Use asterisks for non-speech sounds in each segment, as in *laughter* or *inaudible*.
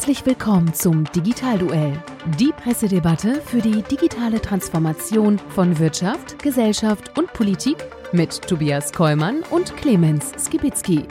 Herzlich willkommen zum Digitalduell, die Pressedebatte für die digitale Transformation von Wirtschaft, Gesellschaft und Politik mit Tobias Kollmann und Clemens Skibitzky.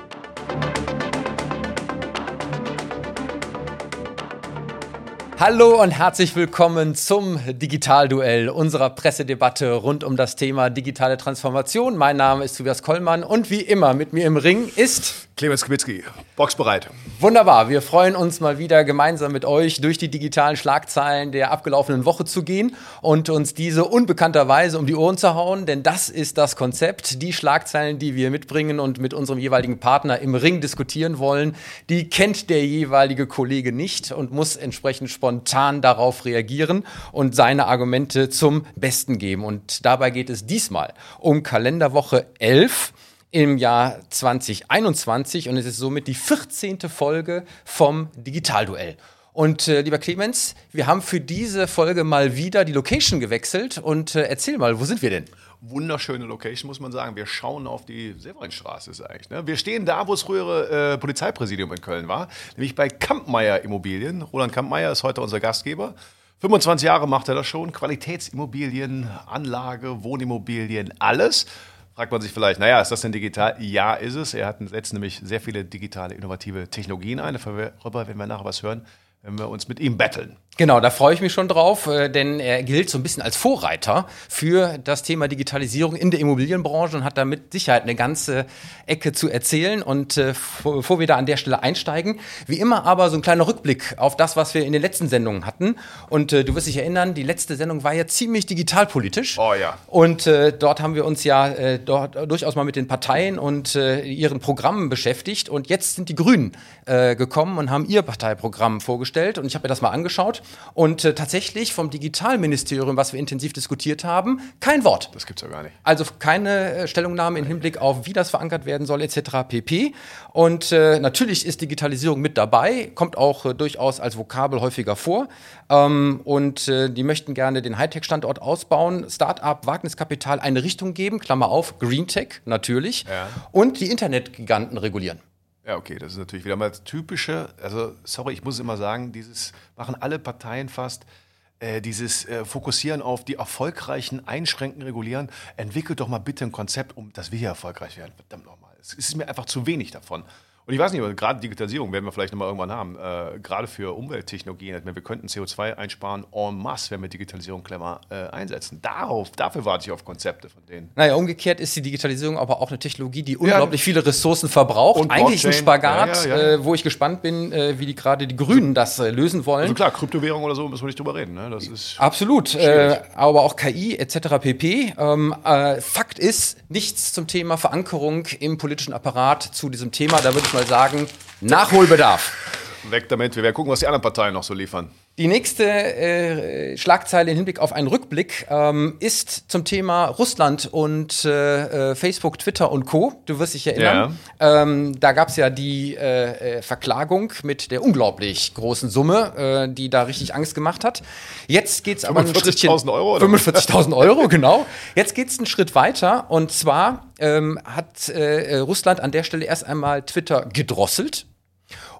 Hallo und herzlich willkommen zum Digitalduell unserer Pressedebatte rund um das Thema digitale Transformation. Mein Name ist Tobias Kollmann und wie immer mit mir im Ring ist Clemens Kwitzki, boxbereit. Wunderbar, wir freuen uns mal wieder gemeinsam mit euch durch die digitalen Schlagzeilen der abgelaufenen Woche zu gehen und uns diese unbekannterweise um die Ohren zu hauen, denn das ist das Konzept. Die Schlagzeilen, die wir mitbringen und mit unserem jeweiligen Partner im Ring diskutieren wollen, die kennt der jeweilige Kollege nicht und muss entsprechend spontan darauf reagieren und seine Argumente zum Besten geben. Und dabei geht es diesmal um Kalenderwoche 11 im Jahr 2021 und es ist somit die 14. Folge vom Digitalduell. Und äh, lieber Clemens, wir haben für diese Folge mal wieder die Location gewechselt und äh, erzähl mal, wo sind wir denn? Wunderschöne Location, muss man sagen. Wir schauen auf die Severinstraße, ist eigentlich. Ne? Wir stehen da, wo das frühere äh, Polizeipräsidium in Köln war, nämlich bei Kampmeier Immobilien. Roland Kampmeier ist heute unser Gastgeber. 25 Jahre macht er das schon. Qualitätsimmobilien, Anlage, Wohnimmobilien, alles fragt man sich vielleicht, naja, ist das denn digital? Ja, ist es. Er hat, setzt nämlich sehr viele digitale, innovative Technologien ein. Darüber werden wir nachher was hören, wenn wir uns mit ihm betteln. Genau, da freue ich mich schon drauf, äh, denn er gilt so ein bisschen als Vorreiter für das Thema Digitalisierung in der Immobilienbranche und hat da mit Sicherheit eine ganze Ecke zu erzählen. Und äh, bevor wir da an der Stelle einsteigen, wie immer aber so ein kleiner Rückblick auf das, was wir in den letzten Sendungen hatten. Und äh, du wirst dich erinnern, die letzte Sendung war ja ziemlich digitalpolitisch. Oh ja. Und dort haben wir uns ja dort durchaus mal mit den Parteien und ihren Programmen beschäftigt. Und jetzt sind die Grünen gekommen und haben ihr Parteiprogramm vorgestellt. Und ich habe mir das mal angeschaut. Und äh, tatsächlich vom Digitalministerium, was wir intensiv diskutiert haben, kein Wort. Das gibt's ja gar nicht. Also keine äh, Stellungnahme im Hinblick auf, wie das verankert werden soll, etc. pp. Und äh, natürlich ist Digitalisierung mit dabei, kommt auch äh, durchaus als Vokabel häufiger vor. Ähm, und äh, die möchten gerne den Hightech-Standort ausbauen, Start-up, Wagniskapital eine Richtung geben, Klammer auf, Green Tech natürlich, ja. und die Internetgiganten regulieren. Ja, okay, das ist natürlich wieder mal das typische, also sorry, ich muss immer sagen, dieses machen alle Parteien fast, äh, dieses äh, Fokussieren auf die erfolgreichen Einschränken, Regulieren. Entwickelt doch mal bitte ein Konzept, um dass wir hier erfolgreich werden. Verdammt nochmal. Es ist mir einfach zu wenig davon. Und ich weiß nicht, aber gerade Digitalisierung werden wir vielleicht nochmal irgendwann haben. Äh, gerade für Umwelttechnologien. Wir könnten CO2 einsparen en masse, wenn wir Digitalisierung clever äh, einsetzen. Darauf, dafür warte ich auf Konzepte von denen. Naja, umgekehrt ist die Digitalisierung aber auch eine Technologie, die unglaublich ja. viele Ressourcen verbraucht. Und Eigentlich ein Spagat, ja, ja, äh, wo ich gespannt bin, äh, wie die gerade die Grünen das äh, lösen wollen. Also klar, Kryptowährung oder so müssen wir nicht drüber reden. Ne? Das ist Absolut. Äh, aber auch KI etc. pp. Ähm, Fakt ist, nichts zum Thema Verankerung im politischen Apparat zu diesem Thema. Da würde ich mal mal sagen, Nachholbedarf. Weg damit, wir werden gucken, was die anderen Parteien noch so liefern. Die nächste äh, Schlagzeile im Hinblick auf einen Rückblick ähm, ist zum Thema Russland und äh, äh, Facebook, Twitter und Co. Du wirst dich erinnern. Ja. Ähm, da gab es ja die äh, äh, Verklagung mit der unglaublich großen Summe, äh, die da richtig Angst gemacht hat. Jetzt geht es aber 45.000 Euro. 45.000 Euro, genau. Jetzt geht es einen Schritt weiter und zwar ähm, hat Russland an der Stelle erst einmal Twitter gedrosselt.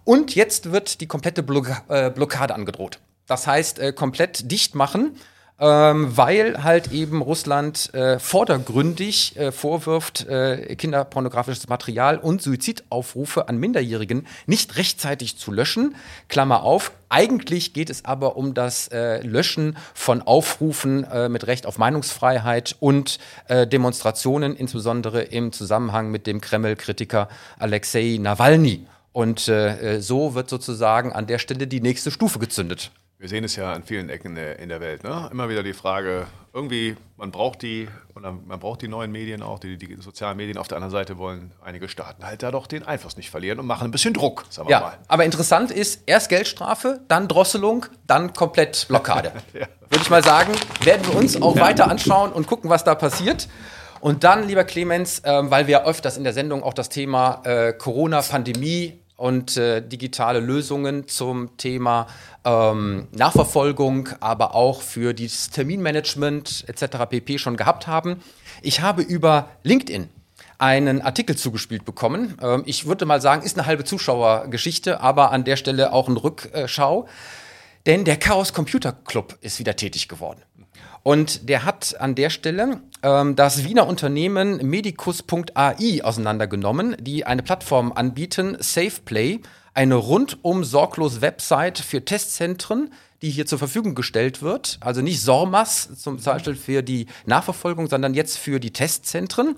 Und jetzt wird die komplette Blockade angedroht. Das heißt, äh, komplett dicht machen, ähm, weil halt eben Russland äh, vordergründig äh, vorwirft, äh, kinderpornografisches Material und Suizidaufrufe an Minderjährigen nicht rechtzeitig zu löschen. Klammer auf. Eigentlich geht es aber um das äh, Löschen von Aufrufen äh, mit Recht auf Meinungsfreiheit und äh, Demonstrationen, insbesondere im Zusammenhang mit dem Kreml-Kritiker Alexei Nawalny. Und äh, so wird sozusagen an der Stelle die nächste Stufe gezündet. Wir sehen es ja an vielen Ecken in der Welt. Ne? Immer wieder die Frage, irgendwie, man braucht die, man braucht die neuen Medien auch, die, die, sozialen Medien. Auf der anderen Seite wollen einige Staaten halt da doch den Einfluss nicht verlieren und machen ein bisschen Druck, sagen wir ja, mal. Aber interessant ist, erst Geldstrafe, dann Drosselung, dann komplett Blockade. *laughs* ja. Würde ich mal sagen, werden wir uns auch ja. weiter anschauen und gucken, was da passiert. Und dann, lieber Clemens, äh, weil wir öfters in der Sendung auch das Thema äh, Corona-Pandemie und äh, digitale Lösungen zum Thema ähm, Nachverfolgung, aber auch für das Terminmanagement etc. pp. schon gehabt haben. Ich habe über LinkedIn einen Artikel zugespielt bekommen. Ähm, ich würde mal sagen, ist eine halbe Zuschauergeschichte, aber an der Stelle auch ein Rückschau. Denn der Chaos Computer Club ist wieder tätig geworden. Und der hat an der Stelle ähm, das Wiener Unternehmen medicus.ai auseinandergenommen, die eine Plattform anbieten, SafePlay, eine rundum sorglos Website für Testzentren, die hier zur Verfügung gestellt wird. Also nicht SORMAS zum Beispiel für die Nachverfolgung, sondern jetzt für die Testzentren.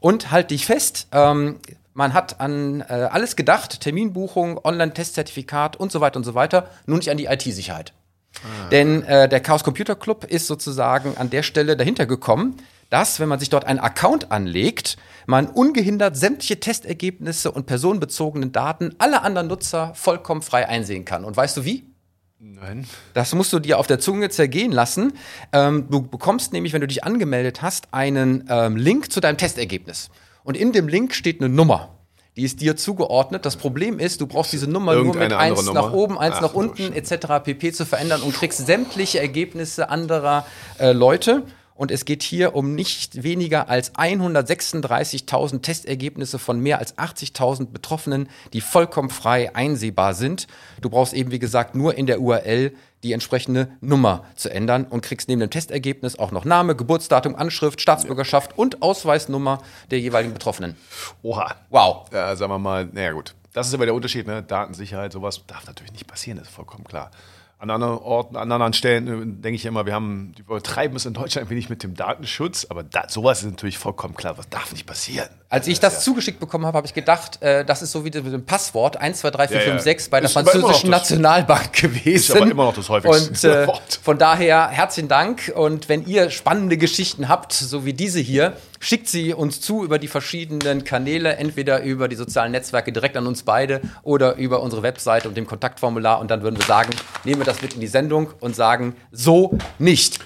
Und halt dich fest, ähm, man hat an äh, alles gedacht, Terminbuchung, Online-Testzertifikat und so weiter und so weiter, nur nicht an die IT-Sicherheit. Ah. Denn äh, der Chaos Computer Club ist sozusagen an der Stelle dahinter gekommen, dass, wenn man sich dort einen Account anlegt, man ungehindert sämtliche Testergebnisse und personenbezogenen Daten aller anderen Nutzer vollkommen frei einsehen kann. Und weißt du wie? Nein. Das musst du dir auf der Zunge zergehen lassen. Ähm, du bekommst nämlich, wenn du dich angemeldet hast, einen ähm, Link zu deinem Testergebnis. Und in dem Link steht eine Nummer. Die ist dir zugeordnet. Das Problem ist, du brauchst diese Nummer nur mit eins Nummer? nach oben, eins Ach, nach unten etc. pp. zu verändern und kriegst sämtliche Ergebnisse anderer äh, Leute. Und es geht hier um nicht weniger als 136.000 Testergebnisse von mehr als 80.000 Betroffenen, die vollkommen frei einsehbar sind. Du brauchst eben, wie gesagt, nur in der URL die entsprechende Nummer zu ändern und kriegst neben dem Testergebnis auch noch Name, Geburtsdatum, Anschrift, Staatsbürgerschaft und Ausweisnummer der jeweiligen Betroffenen. Oha. Wow. Ja, sagen wir mal, naja gut. Das ist aber der Unterschied, ne? Datensicherheit, sowas darf natürlich nicht passieren, ist vollkommen klar. An anderen Orten, an anderen Stellen äh, denke ich immer, wir haben, die übertreiben es in Deutschland ein wenig mit dem Datenschutz, aber da, sowas ist natürlich vollkommen klar, was darf nicht passieren. Als ich das ja. zugeschickt bekommen habe, habe ich gedacht, äh, das ist so wie mit dem Passwort 1, 2, 3, 4, ja, 5, 6 bei der ist französischen Nationalbank gewesen. Ist aber immer noch das häufigste und, äh, Von daher herzlichen Dank und wenn ihr spannende Geschichten habt, so wie diese hier, schickt sie uns zu über die verschiedenen Kanäle, entweder über die sozialen Netzwerke direkt an uns beide oder über unsere Webseite und dem Kontaktformular und dann würden wir sagen, nehmen wir das mit in die Sendung und sagen, so nicht.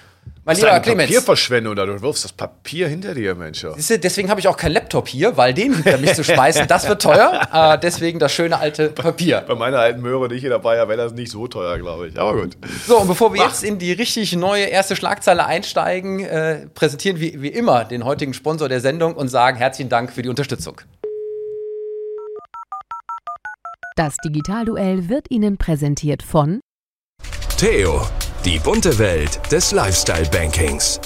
Mein lieber eine Clemens. Papierverschwendung oder du wirfst das Papier hinter dir, Mensch. Siehste, deswegen habe ich auch keinen Laptop hier, weil den hinter mich zu schmeißen, das wird teuer. Äh, *laughs* deswegen das schöne alte Papier. Bei meiner alten Möhre, die ich hier dabei habe, wäre das nicht so teuer, glaube ich. Aber gut. So, und bevor wir Ach. jetzt in die richtig neue erste Schlagzeile einsteigen, äh, präsentieren wir wie immer den heutigen Sponsor der Sendung und sagen herzlichen Dank für die Unterstützung. Das Digitalduell wird Ihnen präsentiert von Theo die bunte Welt des Lifestyle-Bankings.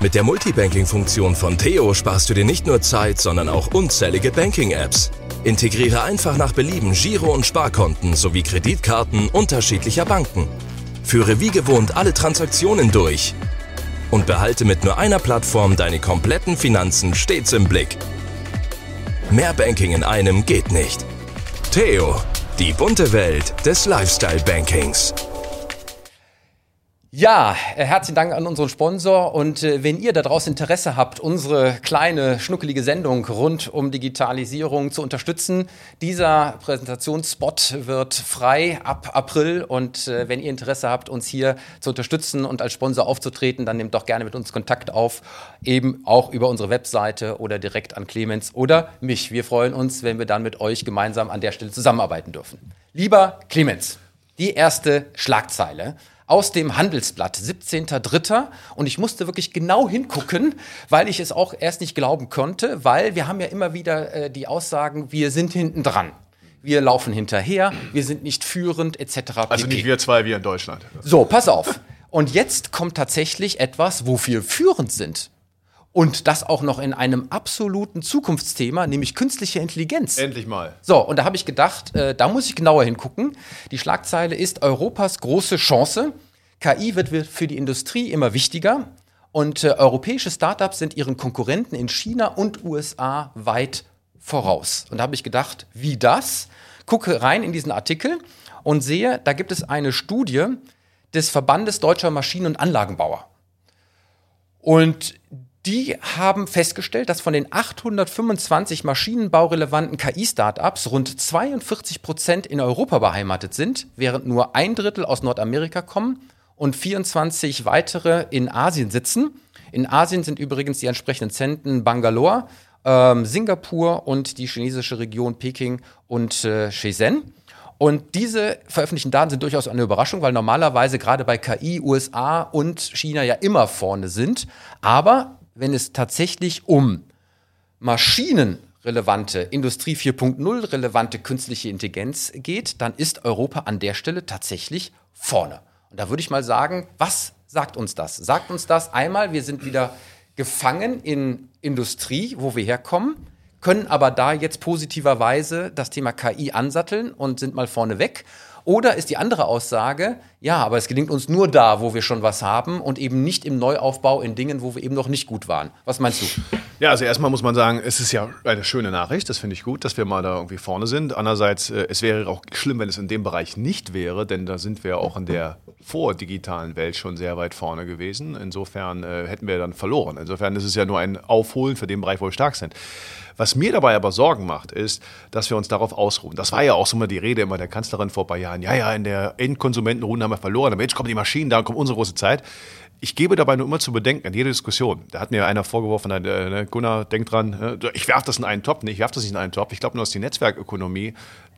Mit der Multibanking-Funktion von Theo sparst du dir nicht nur Zeit, sondern auch unzählige Banking-Apps. Integriere einfach nach Belieben Giro- und Sparkonten sowie Kreditkarten unterschiedlicher Banken. Führe wie gewohnt alle Transaktionen durch. Und behalte mit nur einer Plattform deine kompletten Finanzen stets im Blick. Mehr Banking in einem geht nicht. Theo, die bunte Welt des Lifestyle-Bankings. Ja, äh, herzlichen Dank an unseren Sponsor. Und äh, wenn ihr da draußen Interesse habt, unsere kleine, schnuckelige Sendung rund um Digitalisierung zu unterstützen, dieser Präsentationsspot wird frei ab April. Und äh, wenn ihr Interesse habt, uns hier zu unterstützen und als Sponsor aufzutreten, dann nehmt doch gerne mit uns Kontakt auf, eben auch über unsere Webseite oder direkt an Clemens oder mich. Wir freuen uns, wenn wir dann mit euch gemeinsam an der Stelle zusammenarbeiten dürfen. Lieber Clemens, die erste Schlagzeile aus dem Handelsblatt, 17.03. Und ich musste wirklich genau hingucken, weil ich es auch erst nicht glauben konnte, weil wir haben ja immer wieder äh, die Aussagen, wir sind hinten dran. Wir laufen hinterher, wir sind nicht führend, etc. Also nicht wir zwei, wir in Deutschland. So, pass auf. Und jetzt kommt tatsächlich etwas, wo wir führend sind. Und das auch noch in einem absoluten Zukunftsthema, nämlich künstliche Intelligenz. Endlich mal. So, und da habe ich gedacht, äh, da muss ich genauer hingucken. Die Schlagzeile ist Europas große Chance. KI wird für die Industrie immer wichtiger und äh, europäische Startups sind ihren Konkurrenten in China und USA weit voraus. Und da habe ich gedacht, wie das? Gucke rein in diesen Artikel und sehe, da gibt es eine Studie des Verbandes Deutscher Maschinen- und Anlagenbauer. Und die haben festgestellt, dass von den 825 maschinenbaurelevanten KI-Startups rund 42 Prozent in Europa beheimatet sind, während nur ein Drittel aus Nordamerika kommen und 24 weitere in Asien sitzen. In Asien sind übrigens die entsprechenden Zentren Bangalore, ähm, Singapur und die chinesische Region Peking und äh, Shenzhen. Und diese veröffentlichten Daten sind durchaus eine Überraschung, weil normalerweise gerade bei KI USA und China ja immer vorne sind. Aber wenn es tatsächlich um maschinenrelevante, Industrie 4.0 relevante künstliche Intelligenz geht, dann ist Europa an der Stelle tatsächlich vorne. Und da würde ich mal sagen, was sagt uns das? Sagt uns das einmal, wir sind wieder gefangen in Industrie, wo wir herkommen, können aber da jetzt positiverweise das Thema KI ansatteln und sind mal vorne weg. Oder ist die andere Aussage, ja, aber es gelingt uns nur da, wo wir schon was haben und eben nicht im Neuaufbau in Dingen, wo wir eben noch nicht gut waren. Was meinst du? Ja, also erstmal muss man sagen, es ist ja eine schöne Nachricht, das finde ich gut, dass wir mal da irgendwie vorne sind. Andererseits, äh, es wäre auch schlimm, wenn es in dem Bereich nicht wäre, denn da sind wir auch in der vordigitalen Welt schon sehr weit vorne gewesen. Insofern äh, hätten wir dann verloren. Insofern ist es ja nur ein Aufholen für den Bereich, wo wir stark sind. Was mir dabei aber Sorgen macht, ist, dass wir uns darauf ausruhen. Das war ja auch so mal die Rede immer der Kanzlerin vor ein paar Jahren. Ja, ja, in der Endkonsumentenrunde haben wir verloren, aber jetzt kommen die Maschinen, da kommt unsere große Zeit. Ich gebe dabei nur immer zu bedenken, an jeder Diskussion, da hat mir einer vorgeworfen, äh, ne, Gunnar, denk dran, äh, ich werfe das in einen Topf. Nee, ich werfe das nicht in einen Topf. Ich glaube nur, dass die Netzwerkökonomie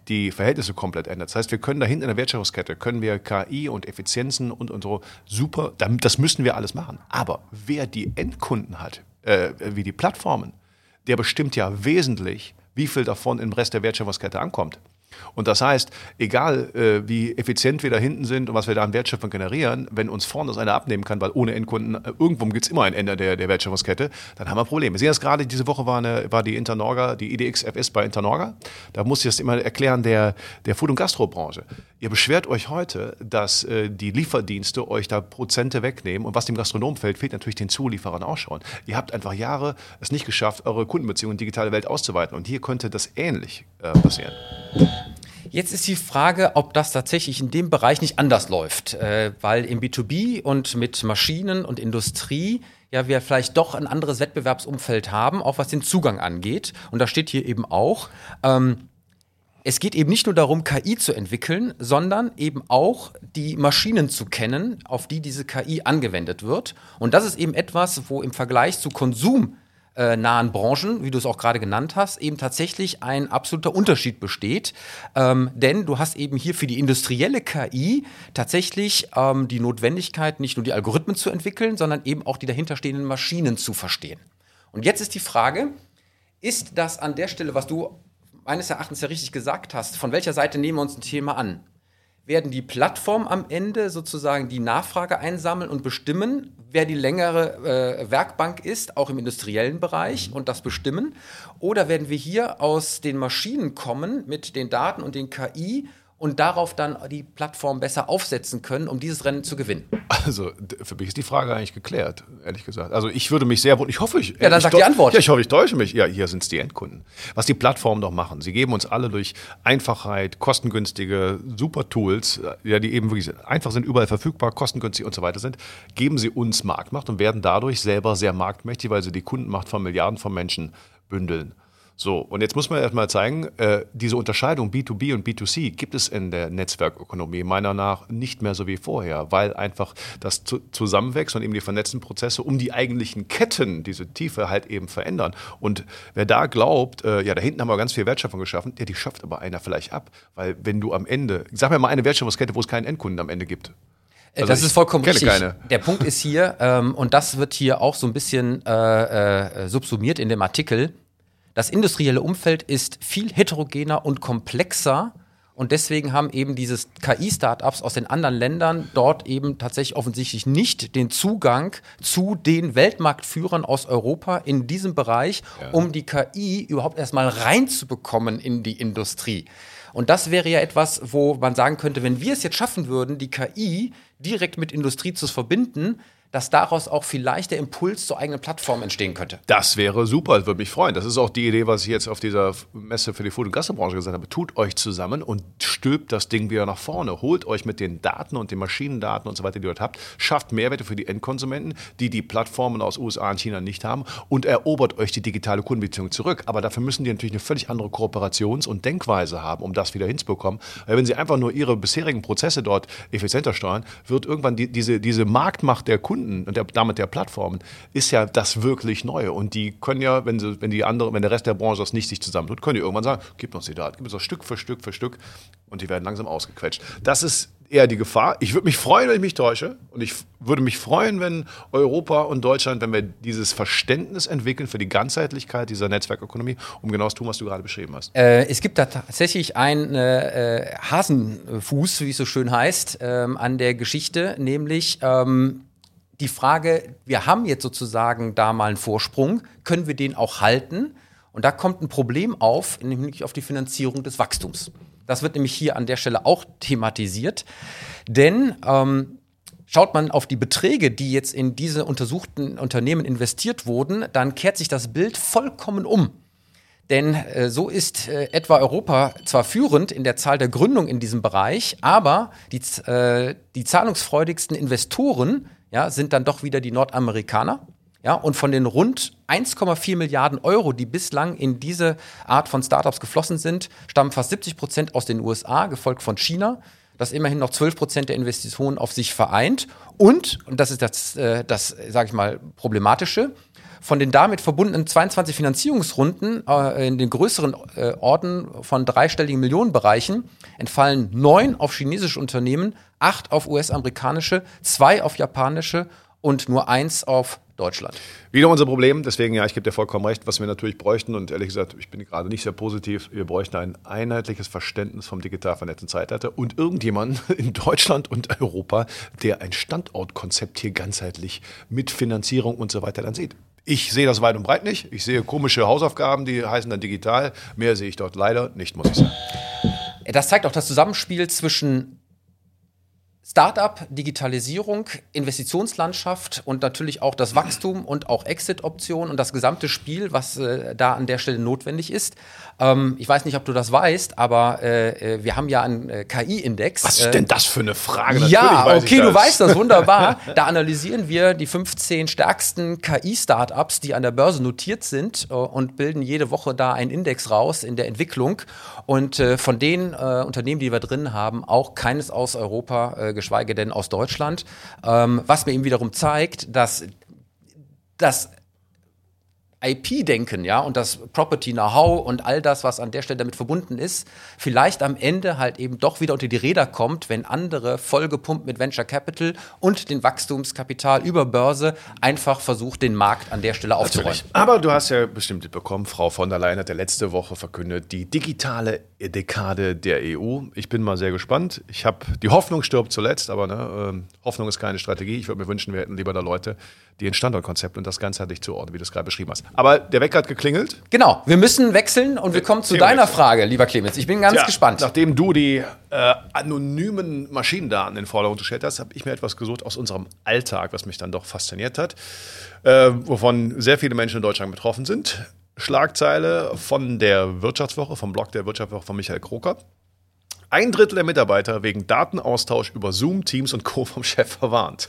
die Verhältnisse komplett ändert. Das heißt, wir können da hinten in der Wertschöpfungskette, können wir KI und Effizienzen und, und so super, das müssen wir alles machen. Aber wer die Endkunden hat, äh, wie die Plattformen, der bestimmt ja wesentlich, wie viel davon im Rest der Wertschöpfungskette ankommt. Und das heißt, egal äh, wie effizient wir da hinten sind und was wir da an Wertschöpfung generieren, wenn uns vorne das einer abnehmen kann, weil ohne Endkunden, äh, irgendwo gibt es immer ein Ende der, der Wertschöpfungskette, dann haben wir Probleme. Sehen das gerade, diese Woche war, eine, war die Internorga, die IDXFS bei Internorga. Da muss ich das immer erklären, der, der Food- und Gastrobranche. Ihr beschwert euch heute, dass äh, die Lieferdienste euch da Prozente wegnehmen und was dem Gastronom fällt, fehlt natürlich den Zulieferern auch schon. Ihr habt einfach Jahre es nicht geschafft, eure Kundenbeziehungen in die digitale Welt auszuweiten und hier könnte das ähnlich äh, passieren. Jetzt ist die Frage, ob das tatsächlich in dem Bereich nicht anders läuft, äh, weil im B2B und mit Maschinen und Industrie ja wir vielleicht doch ein anderes Wettbewerbsumfeld haben, auch was den Zugang angeht. Und da steht hier eben auch, ähm, es geht eben nicht nur darum, KI zu entwickeln, sondern eben auch die Maschinen zu kennen, auf die diese KI angewendet wird. Und das ist eben etwas, wo im Vergleich zu Konsum äh, nahen Branchen, wie du es auch gerade genannt hast, eben tatsächlich ein absoluter Unterschied besteht. Ähm, denn du hast eben hier für die industrielle KI tatsächlich ähm, die Notwendigkeit, nicht nur die Algorithmen zu entwickeln, sondern eben auch die dahinterstehenden Maschinen zu verstehen. Und jetzt ist die Frage, ist das an der Stelle, was du meines Erachtens ja richtig gesagt hast, von welcher Seite nehmen wir uns ein Thema an? Werden die Plattformen am Ende sozusagen die Nachfrage einsammeln und bestimmen, wer die längere äh, Werkbank ist, auch im industriellen Bereich und das bestimmen? Oder werden wir hier aus den Maschinen kommen mit den Daten und den KI und darauf dann die Plattform besser aufsetzen können, um dieses Rennen zu gewinnen? Also für mich ist die Frage eigentlich geklärt, ehrlich gesagt. Also ich würde mich sehr wundern, ich hoffe, ich... Ja, dann sag die Antwort. Ja, ich hoffe, ich täusche mich. Ja, hier sind es die Endkunden. Was die Plattformen doch machen, sie geben uns alle durch Einfachheit, kostengünstige, super Tools, ja, die eben wirklich einfach sind, überall verfügbar, kostengünstig und so weiter sind, geben sie uns Marktmacht und werden dadurch selber sehr marktmächtig, weil sie die Kundenmacht von Milliarden von Menschen bündeln. So, und jetzt muss man erstmal zeigen, äh, diese Unterscheidung B2B und B2C gibt es in der Netzwerkökonomie meiner nach nicht mehr so wie vorher, weil einfach das zu, zusammenwächst und eben die vernetzten Prozesse um die eigentlichen Ketten, diese Tiefe halt eben verändern. Und wer da glaubt, äh, ja, da hinten haben wir ganz viel Wertschöpfung geschaffen, ja, die schafft aber einer vielleicht ab. Weil wenn du am Ende, sag mir mal eine Wertschöpfungskette, wo es keinen Endkunden am Ende gibt. Äh, also das ist vollkommen richtig. Keine. Der Punkt ist hier, ähm, und das wird hier auch so ein bisschen äh, äh, subsumiert in dem Artikel, das industrielle Umfeld ist viel heterogener und komplexer. Und deswegen haben eben diese KI-Startups aus den anderen Ländern dort eben tatsächlich offensichtlich nicht den Zugang zu den Weltmarktführern aus Europa in diesem Bereich, ja. um die KI überhaupt erstmal reinzubekommen in die Industrie. Und das wäre ja etwas, wo man sagen könnte, wenn wir es jetzt schaffen würden, die KI direkt mit Industrie zu verbinden, dass daraus auch vielleicht der Impuls zur eigenen Plattform entstehen könnte. Das wäre super, das würde mich freuen. Das ist auch die Idee, was ich jetzt auf dieser Messe für die Food- und Gastrobranche gesagt habe. Tut euch zusammen und stülpt das Ding wieder nach vorne. Holt euch mit den Daten und den Maschinendaten und so weiter, die ihr dort habt, schafft Mehrwerte für die Endkonsumenten, die die Plattformen aus USA und China nicht haben und erobert euch die digitale Kundenbeziehung zurück. Aber dafür müssen die natürlich eine völlig andere Kooperations- und Denkweise haben, um das wieder hinzubekommen. Weil wenn sie einfach nur ihre bisherigen Prozesse dort effizienter steuern, wird irgendwann die, diese, diese Marktmacht der Kunden Kunden und der, damit der Plattformen ist ja das wirklich Neue. Und die können ja, wenn, sie, wenn, die andere, wenn der Rest der Branche das nicht sich zusammentut, können die irgendwann sagen, gib uns die Daten, gib uns das Stück für Stück für Stück. und die werden langsam ausgequetscht. Das ist eher die Gefahr. Ich würde mich freuen, wenn ich mich täusche. Und ich würde mich freuen, wenn Europa und Deutschland, wenn wir dieses Verständnis entwickeln für die Ganzheitlichkeit dieser Netzwerkökonomie, um genau das tun, was du gerade beschrieben hast. Äh, es gibt da tatsächlich einen äh, Hasenfuß, wie es so schön heißt, ähm, an der Geschichte, nämlich ähm, die Frage, wir haben jetzt sozusagen da mal einen Vorsprung, können wir den auch halten? Und da kommt ein Problem auf, nämlich auf die Finanzierung des Wachstums. Das wird nämlich hier an der Stelle auch thematisiert. Denn ähm, schaut man auf die Beträge, die jetzt in diese untersuchten Unternehmen investiert wurden, dann kehrt sich das Bild vollkommen um. Denn äh, so ist äh, etwa Europa zwar führend in der Zahl der Gründungen in diesem Bereich, aber die, äh, die zahlungsfreudigsten Investoren ja, sind dann doch wieder die Nordamerikaner. Ja, und von den rund 1,4 Milliarden Euro, die bislang in diese Art von Startups geflossen sind, stammen fast 70 Prozent aus den USA, gefolgt von China, das immerhin noch 12 Prozent der Investitionen auf sich vereint. Und, und das ist das, äh, das sage ich mal, problematische, von den damit verbundenen 22 Finanzierungsrunden äh, in den größeren äh, Orten von dreistelligen Millionenbereichen entfallen neun auf chinesische Unternehmen, acht auf US-amerikanische, zwei auf japanische und nur eins auf Deutschland. Wieder unser Problem, deswegen ja, ich gebe dir vollkommen recht, was wir natürlich bräuchten und ehrlich gesagt, ich bin gerade nicht sehr positiv, wir bräuchten ein einheitliches Verständnis vom digital vernetzten Zeitalter und irgendjemanden *laughs* in Deutschland und Europa, der ein Standortkonzept hier ganzheitlich mit Finanzierung und so weiter dann sieht. Ich sehe das weit und breit nicht. Ich sehe komische Hausaufgaben, die heißen dann digital. Mehr sehe ich dort leider nicht, muss ich sagen. Das zeigt auch das Zusammenspiel zwischen Startup, Digitalisierung, Investitionslandschaft und natürlich auch das Wachstum und auch Exit-Optionen und das gesamte Spiel, was äh, da an der Stelle notwendig ist. Ähm, ich weiß nicht, ob du das weißt, aber äh, äh wir haben ja einen äh, KI-Index. Was ist denn das für eine Frage? Natürlich ja, okay, du weißt das wunderbar. *laughs* da analysieren wir die 15 stärksten KI-Startups, die an der Börse notiert sind äh, und bilden jede Woche da einen Index raus in der Entwicklung. Und äh, von den Unternehmen, die wir drin haben, auch keines aus Europa geschweige denn aus Deutschland. Ähm, was mir eben wiederum zeigt, dass das IP-Denken, ja, und das Property-Know-how und all das, was an der Stelle damit verbunden ist, vielleicht am Ende halt eben doch wieder unter die Räder kommt, wenn andere vollgepumpt mit Venture Capital und den Wachstumskapital über Börse einfach versucht, den Markt an der Stelle aufzuräumen. Natürlich. Aber du hast ja bestimmt bekommen, Frau von der Leyen hat ja letzte Woche verkündet, die digitale Dekade der EU. Ich bin mal sehr gespannt. Ich habe die Hoffnung stirbt zuletzt, aber ne, äh, Hoffnung ist keine Strategie. Ich würde mir wünschen, wir hätten lieber da Leute, die ein Standortkonzept und das ganzheitlich zuordnen, wie du es gerade beschrieben hast. Aber der Wecker hat geklingelt. Genau, wir müssen wechseln und wir kommen zu deiner Frage, lieber Clemens. Ich bin ganz Tja, gespannt. Nachdem du die äh, anonymen Maschinendaten in den Vordergrund gestellt hast, habe ich mir etwas gesucht aus unserem Alltag, was mich dann doch fasziniert hat, äh, wovon sehr viele Menschen in Deutschland betroffen sind. Schlagzeile von der Wirtschaftswoche, vom Blog der Wirtschaftswoche von Michael Kroker. Ein Drittel der Mitarbeiter wegen Datenaustausch über Zoom, Teams und Co. vom Chef verwarnt.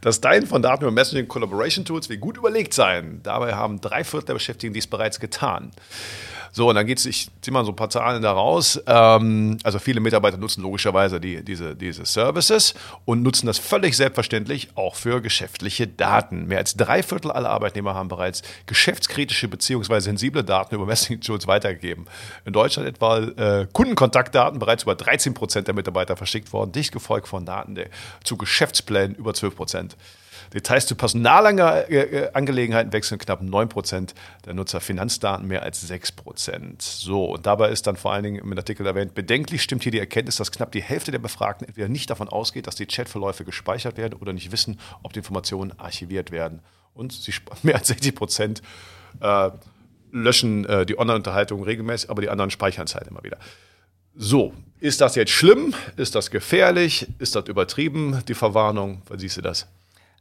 Das Teilen von Daten über Messaging Collaboration Tools will gut überlegt sein. Dabei haben drei Viertel der Beschäftigten dies bereits getan. So, und dann geht es, ich ziehe mal so ein paar Zahlen da raus. Ähm, also viele Mitarbeiter nutzen logischerweise die, diese, diese Services und nutzen das völlig selbstverständlich auch für geschäftliche Daten. Mehr als drei Viertel aller Arbeitnehmer haben bereits geschäftskritische bzw. sensible Daten über Messaging-Tools weitergegeben. In Deutschland etwa äh, Kundenkontaktdaten bereits über 13 Prozent der Mitarbeiter verschickt worden, dicht gefolgt von Daten der, zu Geschäftsplänen über 12 Prozent. Details zu Personalangelegenheiten wechseln knapp 9% der Nutzer, Finanzdaten mehr als 6%. So, und dabei ist dann vor allen Dingen im Artikel erwähnt, bedenklich stimmt hier die Erkenntnis, dass knapp die Hälfte der Befragten entweder nicht davon ausgeht, dass die Chatverläufe gespeichert werden oder nicht wissen, ob die Informationen archiviert werden. Und sie, *laughs* mehr als 60 Prozent äh, löschen äh, die Online-Unterhaltung regelmäßig, aber die anderen speichern es halt immer wieder. So, ist das jetzt schlimm? Ist das gefährlich? Ist das übertrieben, die Verwarnung? Wie siehst du das?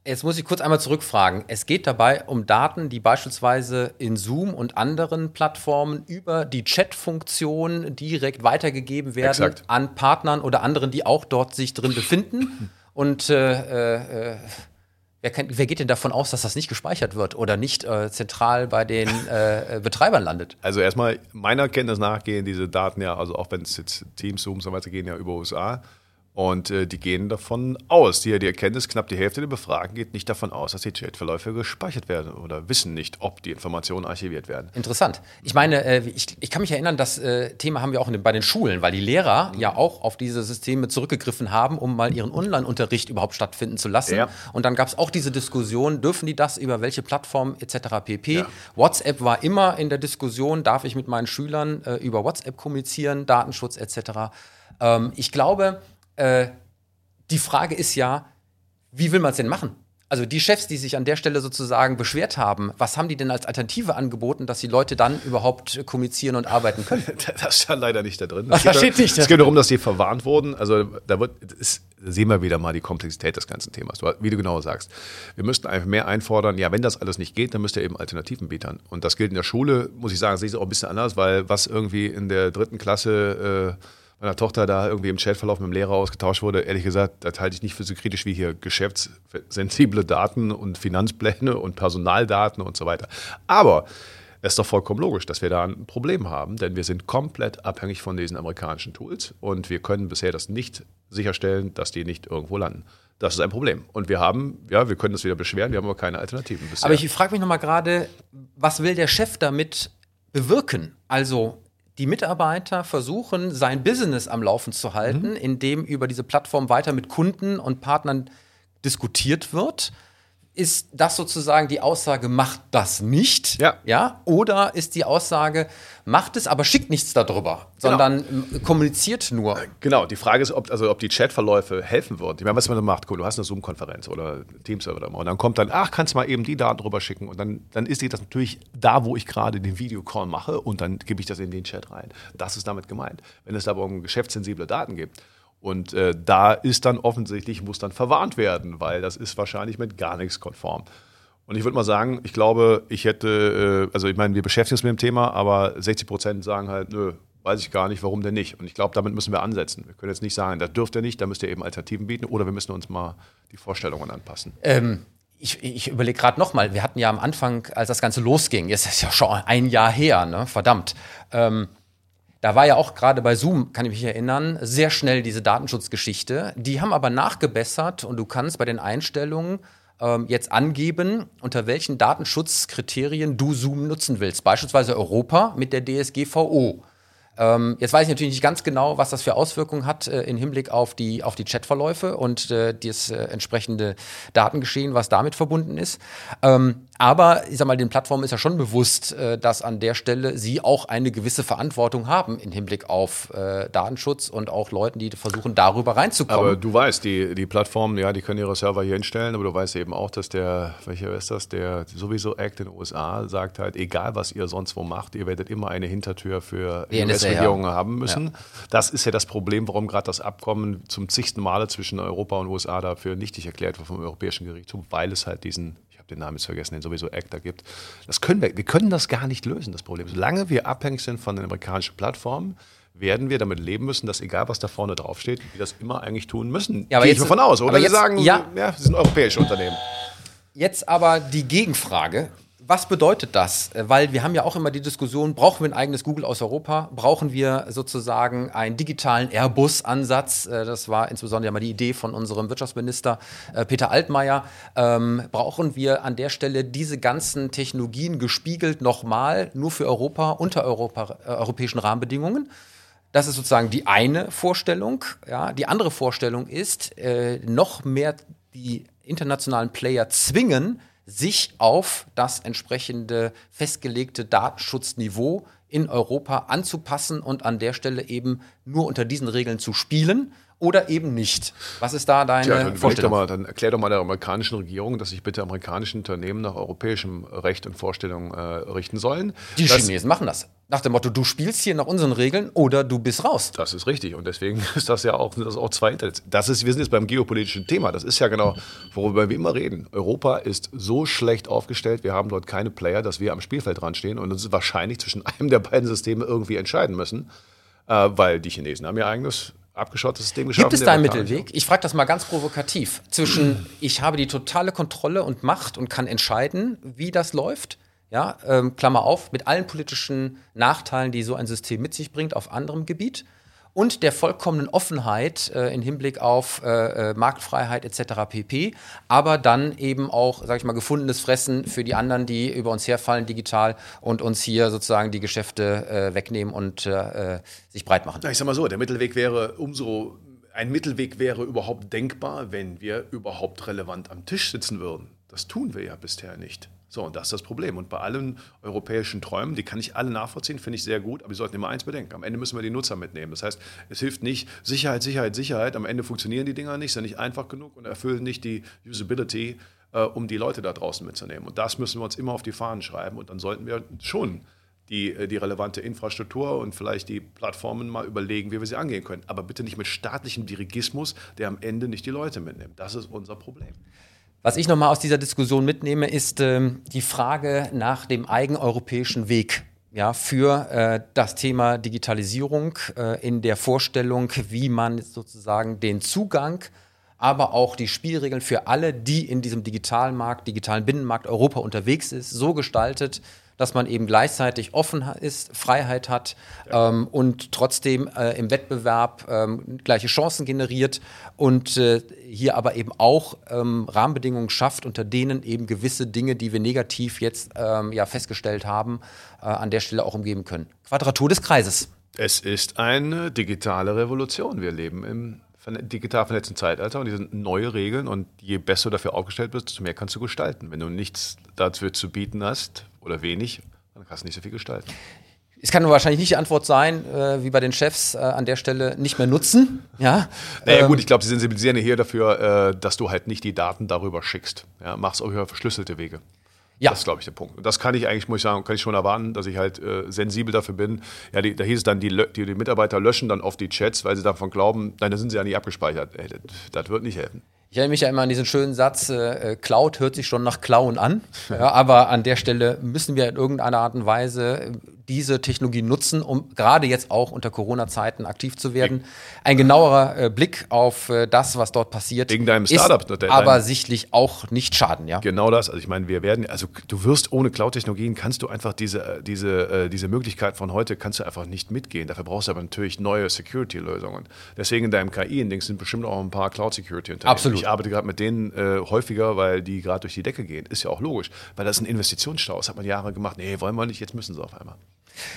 Jetzt muss ich kurz einmal zurückfragen. Es geht dabei um Daten, die beispielsweise in Zoom und anderen Plattformen über die Chat-Funktion direkt weitergegeben werden Exakt. an Partnern oder anderen, die auch dort sich drin befinden. *laughs* Und äh, äh, wer, kann, wer, geht denn davon aus, dass das nicht gespeichert wird oder nicht äh, zentral bei den *laughs* äh, Betreibern landet? Also erstmal meiner Kenntnis nach gehen diese Daten ja, also auch wenn es jetzt Teams, Zoom und so weiter gehen, ja über USA. Und äh, die gehen davon aus, die, die Erkenntnis, knapp die Hälfte der Befragten geht nicht davon aus, dass die Chatverläufe gespeichert werden oder wissen nicht, ob die Informationen archiviert werden. Interessant. Ich meine, äh, ich, ich kann mich erinnern, das äh, Thema haben wir auch in den, bei den Schulen, weil die Lehrer mhm. ja auch auf diese Systeme zurückgegriffen haben, um mal ihren Online-Unterricht überhaupt stattfinden zu lassen. Ja. Und dann gab es auch diese Diskussion, dürfen die das über welche Plattform etc. pp. Ja. WhatsApp war immer in der Diskussion, darf ich mit meinen Schülern äh, über WhatsApp kommunizieren, Datenschutz etc. Ähm, ich glaube, äh, die Frage ist ja, wie will man es denn machen? Also die Chefs, die sich an der Stelle sozusagen beschwert haben, was haben die denn als Alternative angeboten, dass die Leute dann überhaupt kommunizieren und arbeiten können? *laughs* Das stand leider nicht da drin. *laughs* Das, das steht nicht. Es geht darum, dass sie verwarnt wurden. Also da wird, ist, sehen wir wieder mal die Komplexität des ganzen Themas. Wie du genau sagst, wir müssten einfach mehr einfordern. Ja, wenn das alles nicht geht, dann müsst ihr eben Alternativen bieten. Und das gilt in der Schule, muss ich sagen, sehe ich auch ein bisschen anders, weil was irgendwie in der dritten Klasse äh, meiner Tochter da irgendwie im Chatverlauf mit dem Lehrer ausgetauscht wurde, ehrlich gesagt, das halte ich nicht für so kritisch wie hier geschäftssensible Daten und Finanzpläne und Personaldaten und so weiter. Aber es ist doch vollkommen logisch, dass wir da ein Problem haben, denn wir sind komplett abhängig von diesen amerikanischen Tools und wir können bisher das nicht sicherstellen, dass die nicht irgendwo landen. Das ist ein Problem. Und wir haben, ja, wir können das wieder beschweren, wir haben aber keine Alternativen bisher. Aber ich frage mich nochmal gerade, was will der Chef damit bewirken? Also die Mitarbeiter versuchen, sein Business am Laufen zu halten, mhm. indem über diese Plattform weiter mit Kunden und Partnern diskutiert wird ist das sozusagen die Aussage, macht das nicht? Ja. ja. Oder ist die Aussage, macht es, aber schickt nichts darüber, sondern genau. kommuniziert nur? Genau. Die Frage ist, ob, also, ob die Chatverläufe helfen würden. Ich meine, was man dann macht, cool, du hast eine Zoom-Konferenz oder Teams-Server und dann kommt dann, ach, kannst du mal eben die Daten drüber schicken und dann, dann ist die das natürlich da, wo ich gerade den Videocall mache und dann gebe ich das in den Chat rein. Das ist damit gemeint. Wenn es aber um geschäftssensible Daten gibt, und äh, da ist dann offensichtlich, muss dann verwarnt werden, weil das ist wahrscheinlich mit gar nichts konform. Und ich würde mal sagen, ich glaube, ich hätte, äh, also ich meine, wir beschäftigen uns mit dem Thema, aber 60 Prozent sagen halt, nö, weiß ich gar nicht, warum denn nicht. Und ich glaube, damit müssen wir ansetzen. Wir können jetzt nicht sagen, das dürft ihr nicht, da müsst ihr eben Alternativen bieten oder wir müssen uns mal die Vorstellungen anpassen. Ähm, ich, ich überlege gerade nochmal, wir hatten ja am Anfang, als das Ganze losging, jetzt ist ja schon ein Jahr her, ne? verdammt. Ähm, da war ja auch gerade bei Zoom, kann ich mich erinnern, sehr schnell diese Datenschutzgeschichte. Die haben aber nachgebessert und du kannst bei den Einstellungen ähm, jetzt angeben, unter welchen Datenschutzkriterien du Zoom nutzen willst. Beispielsweise Europa mit der DSGVO. Ähm, jetzt weiß ich natürlich nicht ganz genau, was das für Auswirkungen hat äh, im Hinblick auf die, auf die Chatverläufe und äh, das äh, entsprechende Datengeschehen, was damit verbunden ist. Ähm, aber ich sag mal, den Plattformen ist ja schon bewusst, äh, dass an der Stelle sie auch eine gewisse Verantwortung haben im Hinblick auf äh, Datenschutz und auch Leuten, die versuchen, darüber reinzukommen. Aber du weißt, die, die Plattformen, ja, die können ihre Server hier hinstellen, aber du weißt eben auch, dass der, welcher ist das, der sowieso Act in den USA sagt halt, egal was ihr sonst wo macht, ihr werdet immer eine Hintertür für die US-Regierungen ja. haben müssen. Ja. Das ist ja das Problem, warum gerade das Abkommen zum zigsten Male zwischen Europa und USA dafür nichtig erklärt wird vom Europäischen Gerichtshof, weil es halt diesen habe den Namen jetzt vergessen, den sowieso ACTA gibt. Das können wir, wir können das gar nicht lösen, das Problem. Solange wir abhängig sind von den amerikanischen Plattformen, werden wir damit leben müssen, dass egal was da vorne draufsteht, wir das immer eigentlich tun müssen. Ja, aber Gehe jetzt, ich davon aus. Oder aber jetzt, sagen, ja, ja, sie sind europäische Unternehmen. Jetzt aber die Gegenfrage was bedeutet das? Weil wir haben ja auch immer die Diskussion, brauchen wir ein eigenes Google aus Europa? Brauchen wir sozusagen einen digitalen Airbus-Ansatz? Äh, das war insbesondere mal die Idee von unserem Wirtschaftsminister äh, Peter Altmaier. Ähm, brauchen wir an der Stelle diese ganzen Technologien gespiegelt nochmal nur für Europa unter Europa, äh, europäischen Rahmenbedingungen? Das ist sozusagen die eine Vorstellung. Ja, die andere Vorstellung ist, äh, noch mehr die internationalen Player zwingen, sich auf das entsprechende festgelegte Datenschutzniveau in Europa anzupassen und an der Stelle eben nur unter diesen Regeln zu spielen oder eben nicht. Was ist da deine Tja, dann Vorstellung? Mal, dann erklär doch mal der amerikanischen Regierung, dass sich bitte amerikanische Unternehmen nach europäischem Recht und Vorstellungen äh, richten sollen. Die Chinesen machen das. Nach dem Motto, du spielst hier nach unseren Regeln oder du bist raus. Das ist richtig. Und deswegen *laughs* ist das ja auch, das auch zwei Das ist, wir sind jetzt beim geopolitischen Thema. Das ist ja genau, worüber wir immer reden. Europa ist so schlecht aufgestellt, wir haben dort keine Player, dass wir am Spielfeld dran stehen und uns wahrscheinlich zwischen *laughs* einem der beiden Systeme irgendwie entscheiden müssen. Äh, weil die Chinesen haben ihr eigenes abgeschottetes System geschaffen. Gibt es da einen Mittelweg? Ich frage das mal ganz provokativ. Zwischen ich habe die totale Kontrolle und Macht und kann entscheiden, wie das läuft. Ja, ähm, Klammer auf, mit allen politischen Nachteilen, die so ein System mit sich bringt auf anderem Gebiet. und der vollkommenen Offenheit äh, in Hinblick auf äh, äh Marktfreiheit etc. pp. Aber dann eben auch, sage ich mal, gefundenes Fressen für die anderen, die über uns herfallen digital und uns hier sozusagen die Geschäfte äh, wegnehmen und äh, äh, sich breit machen. Ich sag mal so, der Mittelweg wäre umso ein Mittelweg wäre überhaupt denkbar, wenn wir überhaupt relevant am Tisch sitzen würden. Das tun wir ja bisher nicht. So, und das ist das Problem. Und bei allen europäischen Träumen, die kann ich alle nachvollziehen, finde ich sehr gut, aber wir sollten immer eins bedenken. Am Ende müssen wir die Nutzer mitnehmen. Das heißt, es hilft nicht Sicherheit, Sicherheit, Sicherheit. Am Ende funktionieren die Dinger nicht, sind nicht einfach genug und erfüllen nicht die Usability, äh, um die Leute da draußen mitzunehmen. Und das müssen wir uns immer auf die Fahnen schreiben. Und dann sollten wir schon die, äh, die relevante Infrastruktur und vielleicht die Plattformen mal überlegen, wie wir sie angehen können. Aber bitte nicht mit staatlichem Dirigismus, der am Ende nicht die Leute mitnimmt. Das ist unser Problem. Was ich nochmal aus dieser Diskussion mitnehme, ist ähm, die Frage nach dem eigeneuropäischen Weg. Ja, für äh, das Thema Digitalisierung äh, in der Vorstellung, wie man sozusagen den Zugang, aber auch die Spielregeln für alle, die in diesem digitalen Markt, digitalen Binnenmarkt Europa unterwegs ist, so gestaltet, dass man eben gleichzeitig offen ist, Freiheit hat ja. ähm, und trotzdem äh, im Wettbewerb ähm, gleiche Chancen generiert und äh, hier aber eben auch ähm, Rahmenbedingungen schafft, unter denen eben gewisse Dinge, die wir negativ jetzt ähm, ja festgestellt haben, äh, an der Stelle auch umgeben können. Quadratur des Kreises. Es ist eine digitale Revolution. Wir leben im digital vernetzten Zeitalter und die sind neue Regeln und je besser du dafür aufgestellt bist, desto mehr kannst du gestalten. Wenn du nichts dafür zu bieten hast oder wenig, dann kannst du nicht so viel gestalten. Es kann wahrscheinlich nicht die Antwort sein, äh, wie bei den Chefs äh, an der Stelle nicht mehr nutzen. Ja, naja, ähm, gut, ich glaube, sie sensibilisieren hier dafür, äh, dass du halt nicht die Daten darüber schickst. Ja, machst auch über verschlüsselte Wege. Ja. Das ist, glaube ich, der Punkt. Und das kann ich eigentlich, muss ich sagen, kann ich schon erwarten, dass ich halt äh, sensibel dafür bin. Ja, die, da hieß es dann, die, die, die, Mitarbeiter löschen dann oft die Chats, weil sie davon glauben, nein, da sind sie ja nicht abgespeichert. Ey, das, das wird nicht helfen. Ich erinnere mich ja immer an diesen schönen Satz, äh, Cloud hört sich schon nach Klauen an. Ja, aber an der Stelle müssen wir in irgendeiner Art und Weise diese Technologie nutzen, um gerade jetzt auch unter Corona-Zeiten aktiv zu werden. Ein genauerer äh, Blick auf äh, das, was dort passiert, Wegen deinem Startup, ist aber sichtlich auch nicht schaden. Ja? Genau das. Also ich meine, wir werden, also du wirst ohne Cloud-Technologien, kannst du einfach diese, äh, diese, äh, diese Möglichkeit von heute, kannst du einfach nicht mitgehen. Dafür brauchst du aber natürlich neue Security-Lösungen. Deswegen in deinem KI-Index sind bestimmt auch ein paar Cloud-Security-Unternehmen. Absolut. Ich arbeite gerade mit denen äh, häufiger, weil die gerade durch die Decke gehen. Ist ja auch logisch, weil das ist ein Investitionsstau. Das hat man Jahre gemacht. Nee, wollen wir nicht, jetzt müssen sie auf einmal.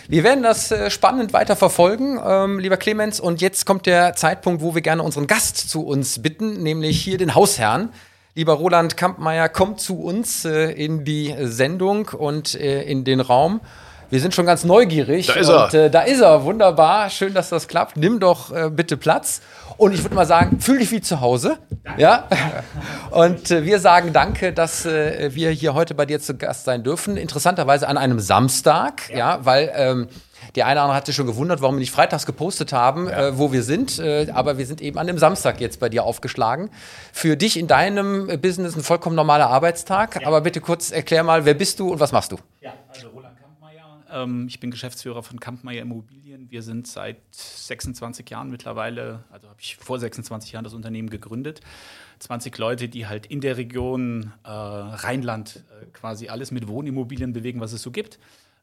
Wir werden das äh, spannend weiter verfolgen, ähm, lieber Clemens. Und jetzt kommt der Zeitpunkt, wo wir gerne unseren Gast zu uns bitten, nämlich hier den Hausherrn. Lieber Roland Kampmeier, kommt zu uns äh, in die Sendung und äh, in den Raum. Wir sind schon ganz neugierig. Da ist er. Und, äh, da ist er. Wunderbar. Schön, dass das klappt. Nimm doch äh, bitte Platz. Und ich würde mal sagen, fühl dich wie zu Hause. Danke. Ja. *laughs* Und äh, wir sagen danke, dass äh, wir hier heute bei dir zu Gast sein dürfen. Interessanterweise an einem Samstag, ja, ja weil ähm, der eine oder andere hat sich schon gewundert, warum wir nicht freitags gepostet haben, ja. äh, wo wir sind. Äh, aber wir sind eben an dem Samstag jetzt bei dir aufgeschlagen. Für dich in deinem Business ein vollkommen normaler Arbeitstag. Ja. Aber bitte kurz erklär mal, wer bist du und was machst du? Ja, also. Ähm, ich bin Geschäftsführer von Kampmeier Immobilien. Wir sind seit 26 Jahren mittlerweile, also habe ich vor 26 Jahren das Unternehmen gegründet. 20 Leute, die halt in der Region äh, Rheinland äh, quasi alles mit Wohnimmobilien bewegen, was es so gibt.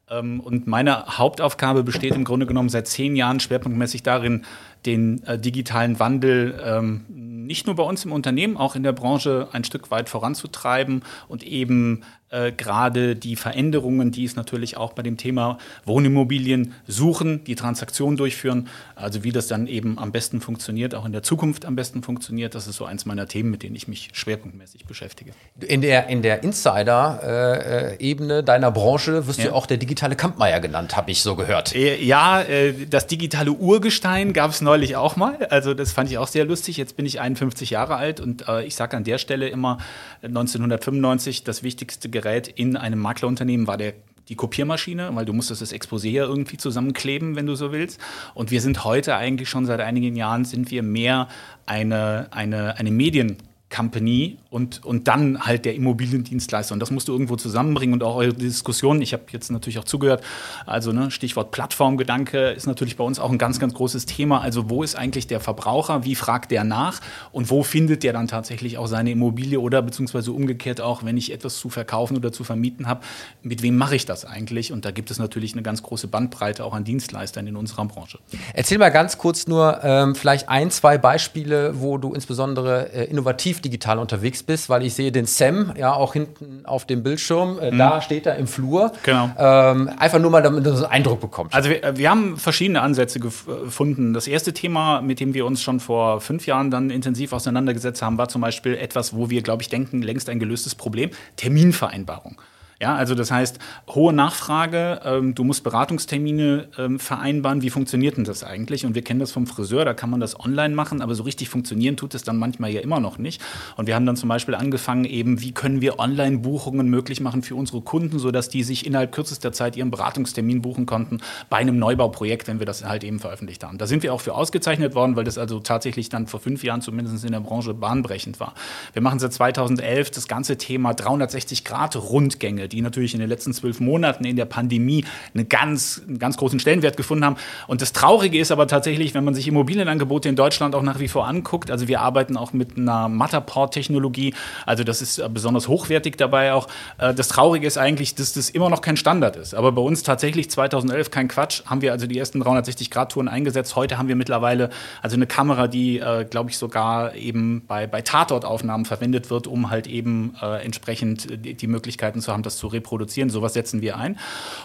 Ähm, und meine Hauptaufgabe besteht im Grunde genommen seit zehn Jahren schwerpunktmäßig darin, den äh, digitalen Wandel ähm, nicht nur bei uns im Unternehmen, auch in der Branche ein Stück weit voranzutreiben und eben äh, gerade die Veränderungen, die es natürlich auch bei dem Thema Wohnimmobilien suchen, die Transaktionen durchführen, also wie das dann eben am besten funktioniert, auch in der Zukunft am besten funktioniert, das ist so eins meiner Themen, mit denen ich mich schwerpunktmäßig beschäftige. In der, in der Insider-Ebene deiner Branche wirst ja. du auch der digitale Kampmeier genannt, habe ich so gehört. Äh, ja, äh, das digitale Urgestein gab es neulich auch mal, also das fand ich auch sehr lustig. Jetzt bin ich 51 Jahre alt und ich sage an der Stelle immer 1995 das wichtigste Gerät Gerät in einem Maklerunternehmen war der die Kopiermaschine, weil du musstest das Exposé ja irgendwie zusammenkleben, wenn du so willst. Und wir sind heute eigentlich schon seit einigen Jahren sind wir mehr eine, eine, eine Medien Company und, und dann halt der Immobiliendienstleister. Und das musst du irgendwo zusammenbringen und auch eure Diskussion. Ich habe jetzt natürlich auch zugehört. Also ne, Stichwort Plattformgedanke ist natürlich bei uns auch ein ganz, ganz großes Thema. Also wo ist eigentlich der Verbraucher? Wie fragt der nach? Und wo findet der dann tatsächlich auch seine Immobilie oder beziehungsweise umgekehrt auch, wenn ich etwas zu verkaufen oder zu vermieten habe, mit wem mache ich das eigentlich? Und da gibt es natürlich eine ganz große Bandbreite auch an Dienstleistern in unserer Branche. Erzähl mal ganz kurz nur ähm, vielleicht ein, zwei Beispiele, wo du insbesondere äh, innovativ digital unterwegs bist, weil ich sehe den Sam ja auch hinten auf dem Bildschirm. Äh, mhm. Da steht er im Flur. Genau. Ähm, einfach nur mal, damit du so einen Eindruck bekommst. Also wir, wir haben verschiedene Ansätze gefunden. Das erste Thema, mit dem wir uns schon vor fünf Jahren dann intensiv auseinandergesetzt haben, war zum Beispiel etwas, wo wir, glaube ich, denken, längst ein gelöstes Problem, Terminvereinbarung. Ja, also das heißt, hohe Nachfrage, ähm, du musst Beratungstermine ähm, vereinbaren. Wie funktioniert denn das eigentlich? Und wir kennen das vom Friseur, da kann man das online machen, aber so richtig funktionieren tut es dann manchmal ja immer noch nicht. Und wir haben dann zum Beispiel angefangen, eben, wie können wir Online-Buchungen möglich machen für unsere Kunden, sodass die sich innerhalb kürzester Zeit ihren Beratungstermin buchen konnten bei einem Neubauprojekt, wenn wir das halt eben veröffentlicht haben. Da sind wir auch für ausgezeichnet worden, weil das also tatsächlich dann vor fünf Jahren zumindest in der Branche bahnbrechend war. Wir machen seit 2011 das ganze Thema 360 Grad Rundgänge die natürlich in den letzten zwölf Monaten in der Pandemie eine ganz, einen ganz großen Stellenwert gefunden haben. Und das Traurige ist aber tatsächlich, wenn man sich Immobilienangebote in Deutschland auch nach wie vor anguckt, also wir arbeiten auch mit einer Matterport-Technologie, also das ist besonders hochwertig dabei auch. Äh, das Traurige ist eigentlich, dass das immer noch kein Standard ist. Aber bei uns tatsächlich 2011 kein Quatsch, haben wir also die ersten 360-Grad-Touren eingesetzt. Heute haben wir mittlerweile also eine Kamera, die, äh, glaube ich, sogar eben bei, bei Tatortaufnahmen verwendet wird, um halt eben äh, entsprechend die, Möglichkeiten zu haben, das zu zu reproduzieren. Sowas setzen wir ein.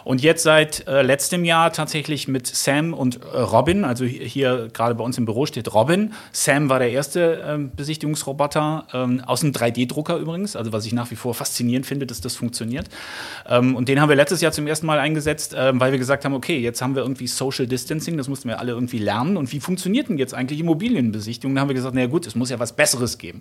Und jetzt seit äh, letztem Jahr tatsächlich mit Sam und äh, Robin, also hier gerade bei uns im Büro steht Robin. Sam war der erste äh, Besichtigungsroboter ähm, aus einem 3D-Drucker übrigens, also was ich nach wie vor faszinierend finde, dass das funktioniert. Ähm, und den haben wir letztes Jahr zum ersten Mal eingesetzt, ähm, weil wir gesagt haben, okay, jetzt haben wir irgendwie Social Distancing, das mussten wir alle irgendwie lernen. Und wie funktioniert denn jetzt eigentlich Immobilienbesichtigung? Da haben wir gesagt, naja gut, es muss ja was Besseres geben.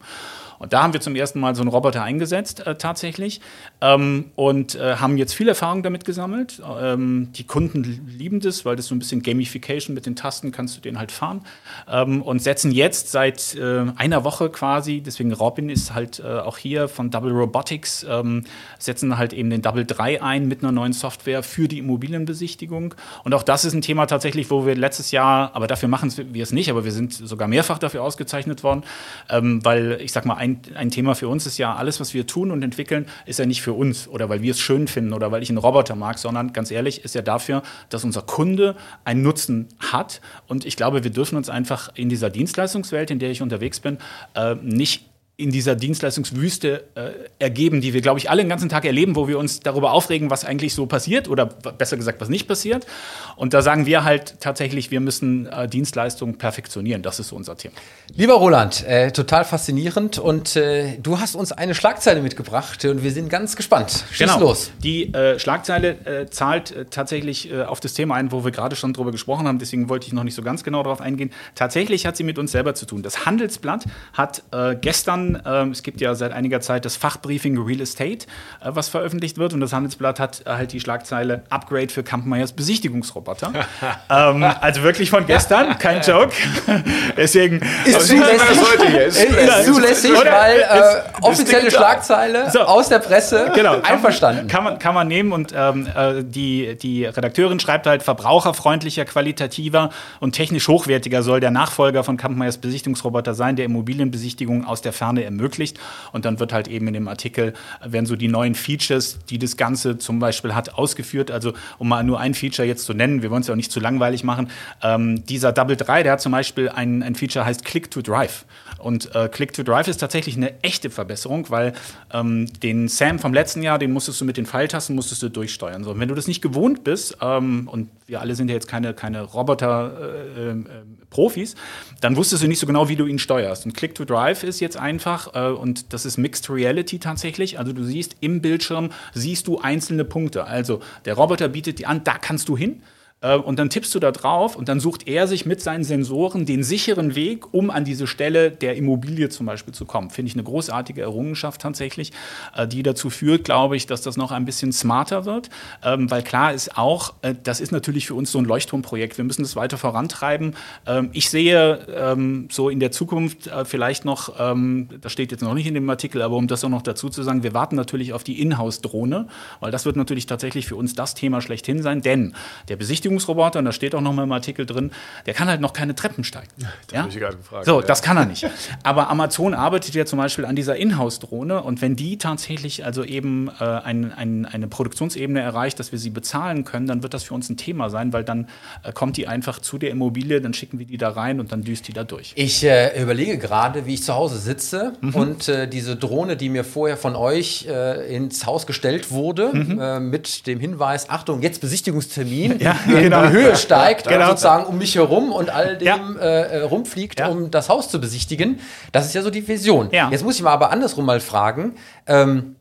Und da haben wir zum ersten Mal so einen Roboter eingesetzt, äh, tatsächlich. Ähm, und äh, haben jetzt viel Erfahrung damit gesammelt. Ähm, die Kunden lieben das, weil das so ein bisschen Gamification mit den Tasten kannst du den halt fahren. Ähm, und setzen jetzt seit äh, einer Woche quasi, deswegen Robin ist halt äh, auch hier von Double Robotics, ähm, setzen halt eben den Double 3 ein mit einer neuen Software für die Immobilienbesichtigung. Und auch das ist ein Thema tatsächlich, wo wir letztes Jahr, aber dafür machen wir es nicht, aber wir sind sogar mehrfach dafür ausgezeichnet worden, ähm, weil ich sag mal, ein Thema für uns ist ja, alles, was wir tun und entwickeln, ist ja nicht für uns oder weil wir es schön finden oder weil ich einen Roboter mag, sondern ganz ehrlich, ist ja dafür, dass unser Kunde einen Nutzen hat. Und ich glaube, wir dürfen uns einfach in dieser Dienstleistungswelt, in der ich unterwegs bin, äh, nicht in dieser Dienstleistungswüste äh, ergeben, die wir, glaube ich, alle den ganzen Tag erleben, wo wir uns darüber aufregen, was eigentlich so passiert oder besser gesagt, was nicht passiert. Und da sagen wir halt tatsächlich, wir müssen äh, Dienstleistungen perfektionieren. Das ist so unser Thema. Lieber Roland, äh, total faszinierend und äh, du hast uns eine Schlagzeile mitgebracht und wir sind ganz gespannt. Schieß genau. los. Die äh, Schlagzeile äh, zahlt tatsächlich auf das Thema ein, wo wir gerade schon drüber gesprochen haben. Deswegen wollte ich noch nicht so ganz genau darauf eingehen. Tatsächlich hat sie mit uns selber zu tun. Das Handelsblatt hat gestern ähm, es gibt ja seit einiger Zeit das Fachbriefing Real Estate, äh, was veröffentlicht wird. Und das Handelsblatt hat äh, halt die Schlagzeile Upgrade für Kampmeyers Besichtigungsroboter. *laughs* ähm, also wirklich von gestern, kein Joke. *laughs* Deswegen ist zulässig, ist, ist zulässig weil äh, offizielle Schlagzeile so. aus der Presse genau, einverstanden. Kann man, kann man nehmen und ähm, äh, die, die Redakteurin schreibt halt, verbraucherfreundlicher, qualitativer und technisch hochwertiger soll der Nachfolger von Kampmeyers Besichtigungsroboter sein, der Immobilienbesichtigung aus der Ferne Ferne ermöglicht. Und dann wird halt eben in dem Artikel, werden so die neuen Features, die das Ganze zum Beispiel hat, ausgeführt. Also um mal nur ein Feature jetzt zu nennen, wir wollen es ja auch nicht zu langweilig machen. Ähm, dieser Double 3, der hat zum Beispiel ein, ein Feature, heißt Click to Drive. Und äh, Click to Drive ist tatsächlich eine echte Verbesserung, weil ähm, den Sam vom letzten Jahr, den musstest du mit den Pfeiltasten musstest du durchsteuern. So, und wenn du das nicht gewohnt bist, ähm, und wir alle sind ja jetzt keine, keine Roboter-Profis, äh, äh, dann wusstest du nicht so genau, wie du ihn steuerst. Und Click to Drive ist jetzt einfach, äh, und das ist Mixed Reality tatsächlich. Also du siehst im Bildschirm, siehst du einzelne Punkte. Also der Roboter bietet dir an, da kannst du hin. Äh, und dann tippst du da drauf und dann sucht er sich mit seinen Sensoren den sicheren Weg, um an diese Stelle der Immobilie zum Beispiel zu kommen. Finde ich eine großartige Errungenschaft tatsächlich, äh, die dazu führt, glaube ich, dass das noch ein bisschen smarter wird. Ähm, weil klar ist auch, äh, das ist natürlich für uns so ein Leuchtturmprojekt. Wir müssen das weiter vorantreiben. Ähm, ich sehe ähm, so in der Zukunft vielleicht noch, das steht jetzt noch nicht in dem Artikel, aber um das auch noch dazu zu sagen, wir warten natürlich auf die Inhouse-Drohne, weil das wird natürlich tatsächlich für uns das Thema schlechthin sein, denn der Besichtigung Verfügungsroboter, und da steht auch noch mal im Artikel drin, der kann halt noch keine Treppen steigen. *laughs* Ja? ich gerade gefragt, so, ja. das kann er nicht. Aber Amazon arbeitet ja zum Beispiel an dieser Inhouse-Drohne und wenn die tatsächlich also eben äh, ein, ein, eine Produktionsebene erreicht, dass wir sie bezahlen können, dann wird das für uns ein Thema sein, weil dann äh, kommt die einfach zu der Immobilie, dann schicken wir die da rein und dann düst die da durch. Ich äh, überlege gerade, wie ich zu Hause sitze mhm. und äh, diese Drohne, die mir vorher von euch äh, ins Haus gestellt wurde, mhm. Äh, mit dem Hinweis, Achtung, jetzt Besichtigungstermin, *laughs* ja, in genau. Höhe steigt, genau. sozusagen um mich herum und all dem Ja. äh, rumfliegt, um das Haus zu besichtigen. Das ist ja so die Vision. Jetzt muss ich mal aber andersrum mal fragen. Ähm,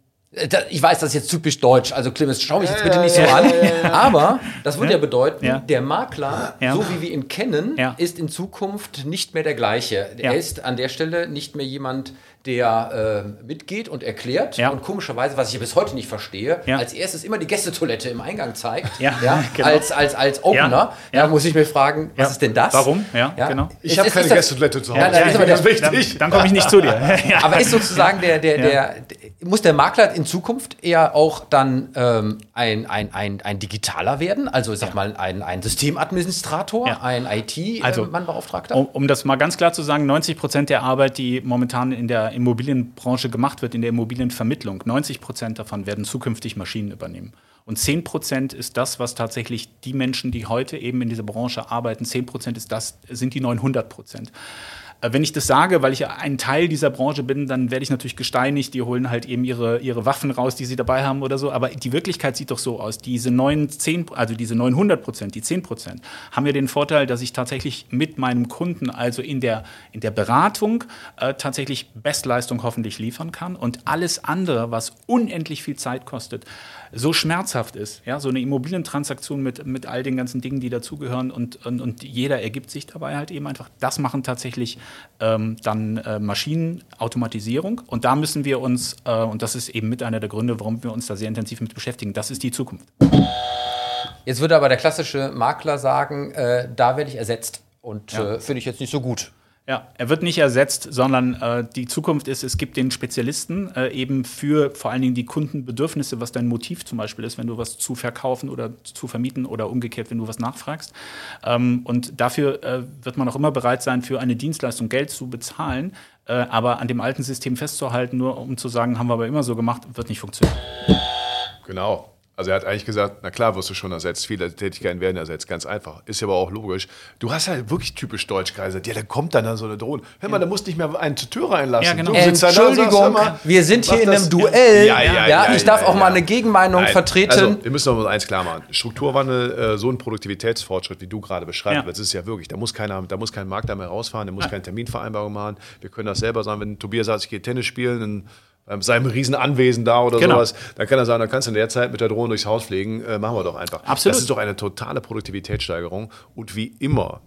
ich weiß, das ist jetzt typisch deutsch, also Clemens, schau mich jetzt bitte nicht so an. Aber das würde ja, bedeuten, Ja. der Makler, Ja. so wie wir ihn kennen, Ja. ist in Zukunft nicht mehr der gleiche. Ja. Er ist an der Stelle nicht mehr jemand, der äh, mitgeht und erklärt Ja. und komischerweise, was ich ja bis heute nicht verstehe, Ja. als erstes immer die Gästetoilette im Eingang zeigt, Ja, *laughs* genau. als, als, als Opener. Ja. Da Ja. muss ich mir fragen, was ist denn das? Warum? Ja, genau. Ich habe keine Gästetoilette zu Hause. Ja, das ist aber ganz der- wichtig. Dann, dann komme ich nicht zu dir. *laughs* *laughs* ja. Aber ist sozusagen der, der, Ja. der, muss der Makler in Zukunft eher auch dann ähm, ein, ein, ein, ein Digitaler werden? Also ich sag mal ein, ein Systemadministrator, Ja. ein Also, IT-Mannbeauftragter? Um, um das mal ganz klar zu sagen, 90 Prozent der Arbeit, die momentan in der Immobilienbranche gemacht wird, in der Immobilienvermittlung, 90 Prozent davon werden zukünftig Maschinen übernehmen. Und 10 Prozent ist das, was tatsächlich die Menschen, die heute eben in dieser Branche arbeiten, 10 Prozent ist das, sind die 900 Prozent. Äh, Wenn ich das sage, weil ich ein Teil dieser Branche bin, dann werde ich natürlich gesteinigt. Die holen halt eben ihre, ihre Waffen raus, die sie dabei haben oder so. Aber die Wirklichkeit sieht doch so aus. Diese 9, 10, also diese 900 Prozent, die 10 Prozent, haben ja den Vorteil, dass ich tatsächlich mit meinem Kunden, also in der, in der Beratung, äh, tatsächlich Bestleistung hoffentlich liefern kann. Und alles andere, was unendlich viel Zeit kostet, so schmerzhaft ist, ja, so eine Immobilientransaktion mit, mit all den ganzen Dingen, die dazugehören und, und, und jeder ergibt sich dabei halt eben einfach. Das machen tatsächlich ähm, dann äh, Maschinenautomatisierung und da müssen wir uns, äh, und das ist eben mit einer der Gründe, warum wir uns da sehr intensiv mit beschäftigen, das ist die Zukunft. Jetzt würde aber der klassische Makler sagen, äh, da werde ich ersetzt. Und Ja. äh, finde ich jetzt nicht so gut. Ja, er wird nicht ersetzt, sondern äh, die Zukunft ist, es gibt den Spezialisten äh, eben für vor allen Dingen die Kundenbedürfnisse, was dein Motiv zum Beispiel ist, wenn du was zu verkaufen oder zu vermieten oder umgekehrt, wenn du was nachfragst. Ähm, und dafür äh, wird man auch immer bereit sein, für eine Dienstleistung Geld zu bezahlen. Äh, aber an dem alten System festzuhalten, nur um zu sagen, haben wir aber immer so gemacht, wird nicht funktionieren. Genau. Also er hat eigentlich gesagt, na klar wirst du schon ersetzt, viele Tätigkeiten werden ersetzt, ganz einfach. Ist ja aber auch logisch. Du hast halt wirklich typisch deutsch gesagt, ja, da kommt dann, dann so eine Drohne. Hör mal, da musst nicht mehr einen zur Tür reinlassen. Ja, genau. Du da da und sagst, Entschuldigung, mal, wir sind hier in einem Duell. Ja, ja, ja, ich darf ja, auch ja. mal eine Gegenmeinung Nein, vertreten. Also, wir müssen mal eins klar machen. Strukturwandel, äh, so ein Produktivitätsfortschritt, wie du gerade beschreibst, Ja. das ist ja wirklich, da muss keiner, da muss kein Markt da mehr rausfahren, der muss keine Terminvereinbarung machen. Wir können das selber sagen, wenn Tobias sagt, ich gehe Tennis spielen, in ähm, seinem riesen Anwesen da oder Genau. sowas, dann kann er sagen, dann kannst du in der Zeit mit der Drohne durchs Haus fliegen, äh, machen wir doch einfach. Absolut. Das ist doch eine totale Produktivitätssteigerung und wie immer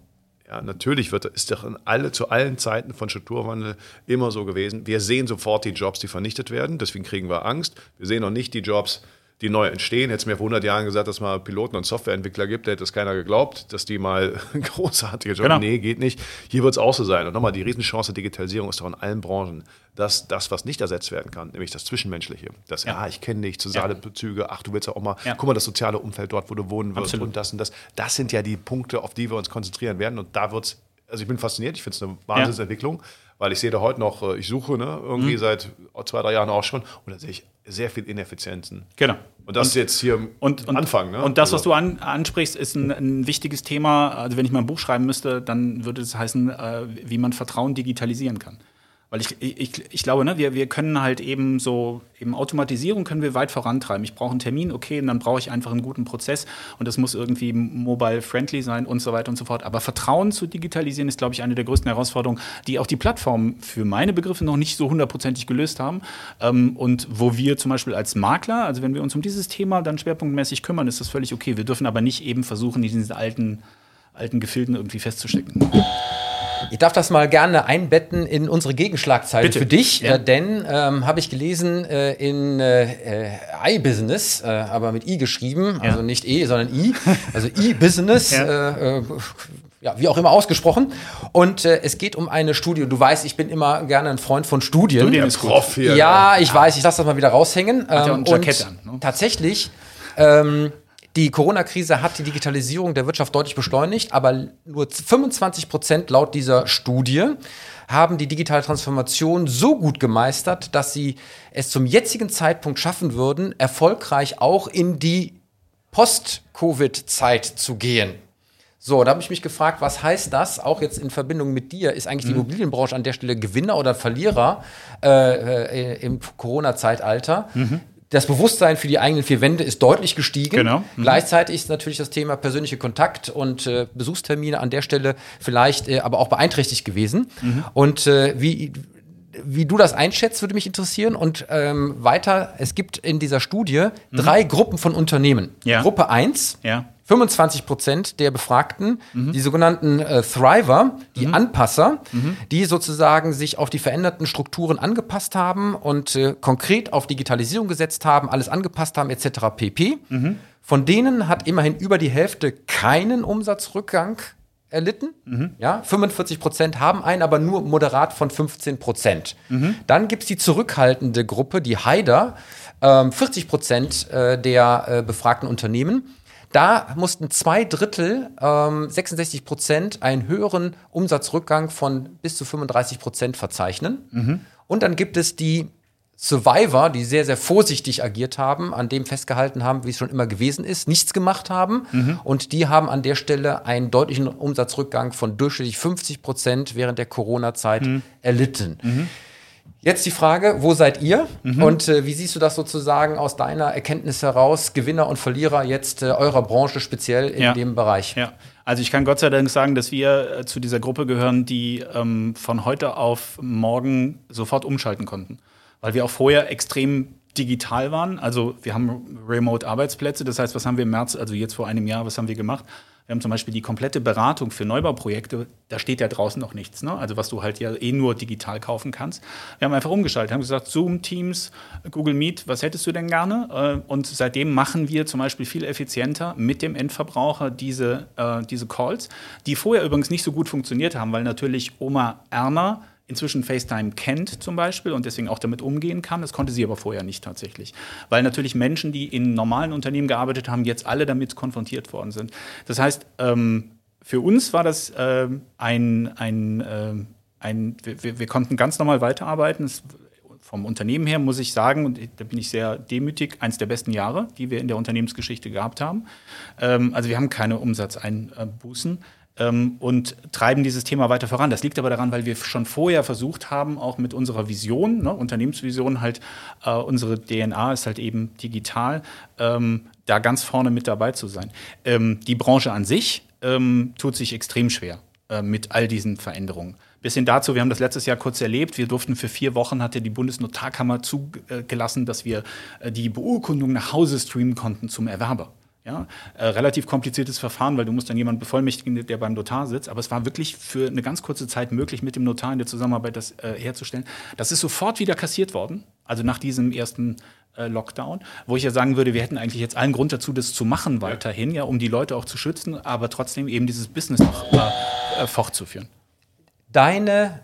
ja, natürlich wird, ist doch in alle, zu allen Zeiten von Strukturwandel immer so gewesen. Wir sehen sofort die Jobs, die vernichtet werden. Deswegen kriegen wir Angst. Wir sehen noch nicht die Jobs, die neu entstehen. Hätte es mir vor 100 Jahren gesagt, dass es mal Piloten und Softwareentwickler gibt, hätte es keiner geglaubt, dass die mal *laughs* großartige Jobs Genau. Nee, geht nicht. Hier wird es auch so sein. Und nochmal, die Riesenchance der Digitalisierung ist doch in allen Branchen, dass das, was nicht ersetzt werden kann, nämlich das Zwischenmenschliche. Das, ja, Ja. ich kenne dich, soziale Bezüge, ach, du willst ja auch mal, Ja. guck mal, das soziale Umfeld dort, wo du wohnen wirst Absolut. und das und das. Das sind ja die Punkte, auf die wir uns konzentrieren werden. Und da wird es, also ich bin fasziniert, ich finde es eine Wahnsinnsentwicklung, weil ich sehe da heute noch, äh, ich suche ne, Mhm. irgendwie seit zwei, drei Jahren auch schon und da sehe ich sehr viel Ineffizienzen. Genau. Und das ist jetzt hier Und, und, Anfang. Ne? und das, was Also- du an, ansprichst, ist ein, ein wichtiges Thema. Also wenn ich mal ein Buch schreiben müsste, dann würde es heißen, äh, wie man Vertrauen digitalisieren kann. Weil ich, ich, ich glaube, ne, wir, wir können halt eben so, eben Automatisierung können wir weit vorantreiben. Ich brauche einen Termin, okay, und dann brauche ich einfach einen guten Prozess und das muss irgendwie mobile-friendly sein und so weiter und so fort. Aber Vertrauen zu digitalisieren ist, glaube ich, eine der größten Herausforderungen, die auch die Plattformen für meine Begriffe noch nicht so hundertprozentig gelöst haben. Ähm, und wo wir zum Beispiel als Makler, also wenn wir uns um dieses Thema dann schwerpunktmäßig kümmern, ist das völlig okay. Wir dürfen aber nicht eben versuchen, diesen alten, alten Gefilden irgendwie festzustecken. Ich darf das mal gerne einbetten in unsere Gegenschlagzeile Bitte. für dich, Ja. äh, denn ähm, habe ich gelesen äh, in äh, äh, iBusiness, äh, aber mit i geschrieben, Ja. also nicht e, sondern i, *laughs* also iBusiness. Ja. Äh, äh, ja, wie auch immer ausgesprochen. Und äh, es geht um eine Studie. Du weißt, ich bin immer gerne ein Freund von Studien. Studien ist gut. Prof hier. Ja, ich weiß, ich lasse das mal wieder raushängen. Hat ja auch ein Ähm, Jackett und an, ne? Tatsächlich, ähm, die Corona-Krise hat die Digitalisierung der Wirtschaft deutlich beschleunigt, aber nur 25 Prozent laut dieser Studie haben die digitale Transformation so gut gemeistert, dass sie es zum jetzigen Zeitpunkt schaffen würden, erfolgreich auch in die Post-Covid-Zeit zu gehen. So, da habe ich mich gefragt, was heißt das, auch jetzt in Verbindung mit dir, ist eigentlich die Mhm. Immobilienbranche an der Stelle Gewinner oder Verlierer äh, äh, im Corona-Zeitalter? Das Bewusstsein für die eigenen vier Wände ist deutlich gestiegen. Mhm. Genau. Mhm. Gleichzeitig ist natürlich das Thema persönliche Kontakt und äh, Besuchstermine an der Stelle vielleicht äh, aber auch beeinträchtigt gewesen. Mhm. Und äh, wie, wie du das einschätzt, würde mich interessieren. Und ähm, weiter, es gibt in dieser Studie drei Gruppen von Unternehmen. Mhm. Ja. Gruppe 1, Ja. 25 Prozent der Befragten, Mhm. die sogenannten äh, Thriver, die Anpasser, die sozusagen sich auf die veränderten Strukturen angepasst haben und äh, konkret auf Digitalisierung gesetzt haben, alles angepasst haben, etc. pp. Mhm. Von denen hat immerhin über die Hälfte keinen Umsatzrückgang erlitten. Mhm. Ja, 45 Prozent haben einen, aber nur moderat von 15 Prozent. Mhm. Dann gibt es die zurückhaltende Gruppe, die Haider, ähm, 40 Prozent äh, der äh, befragten Unternehmen. Da mussten zwei Drittel, ähm, 66 Prozent, einen höheren Umsatzrückgang von bis zu 35 Prozent verzeichnen. Und dann gibt es die Survivor, die sehr, sehr vorsichtig agiert haben, an dem festgehalten haben, wie es schon immer gewesen ist, nichts gemacht haben. Und die haben an der Stelle einen deutlichen Umsatzrückgang von durchschnittlich 50 Prozent während der Corona-Zeit erlitten. Jetzt die Frage, wo seid ihr? Und äh, wie siehst du das sozusagen aus deiner Erkenntnis heraus, Gewinner und Verlierer jetzt äh, eurer Branche speziell in Ja. dem Bereich? Ja, also ich kann Gott sei Dank sagen, dass wir äh, zu dieser Gruppe gehören, die ähm, von heute auf morgen sofort umschalten konnten. Weil wir auch vorher extrem digital waren. Also wir haben Remote-Arbeitsplätze. Das heißt, was haben wir im März, also jetzt vor einem Jahr, was haben wir gemacht? Wir haben zum Beispiel die komplette Beratung für Neubauprojekte. Da steht ja draußen noch nichts. Ne? Also was du halt ja eh nur digital kaufen kannst. Wir haben einfach umgeschaltet, haben gesagt, Zoom, Teams, Google Meet, was hättest du denn gerne? Äh, Und seitdem machen wir zum Beispiel viel effizienter mit dem Endverbraucher diese, äh, diese Calls, die vorher übrigens nicht so gut funktioniert haben, weil natürlich Oma Erna inzwischen FaceTime kennt zum Beispiel und deswegen auch damit umgehen kann. Das konnte sie aber vorher nicht tatsächlich. Weil natürlich Menschen, die in normalen Unternehmen gearbeitet haben, jetzt alle damit konfrontiert worden sind. Das heißt, ähm, für uns war das ähm, ein, ein, ähm, ein wir, wir- konnten ganz normal weiterarbeiten. Es, vom Unternehmen her muss ich sagen, und da bin ich sehr demütig, eins der besten Jahre, die wir in der Unternehmensgeschichte gehabt haben. Ähm, also wir haben keine Umsatzeinbußen ähm, und treiben dieses Thema weiter voran. Das liegt aber daran, weil wir schon vorher versucht haben, auch mit unserer Vision, ne, Unternehmensvision halt, äh, unsere DNA ist halt eben digital, ähm, da ganz vorne mit dabei zu sein. Ähm, die Branche an sich ähm, tut sich extrem schwer äh, mit all diesen Veränderungen. Bis hin dazu, wir haben das letztes Jahr kurz erlebt, wir durften für vier Wochen, hatte die Bundesnotarkammer zugelassen, dass wir äh, die Beurkundung nach Hause streamen konnten zum Erwerber. Ja, äh, relativ kompliziertes Verfahren, weil du musst dann jemanden bevollmächtigen, der beim Notar sitzt. Aber es war wirklich für eine ganz kurze Zeit möglich, mit dem Notar in der Zusammenarbeit das äh, herzustellen. Das ist sofort wieder kassiert worden, also nach diesem ersten äh, Lockdown, wo ich ja sagen würde, wir hätten eigentlich jetzt allen Grund dazu, das zu machen weiterhin, ja, um die Leute auch zu schützen, aber trotzdem eben dieses Business noch äh, äh, fortzuführen. Deine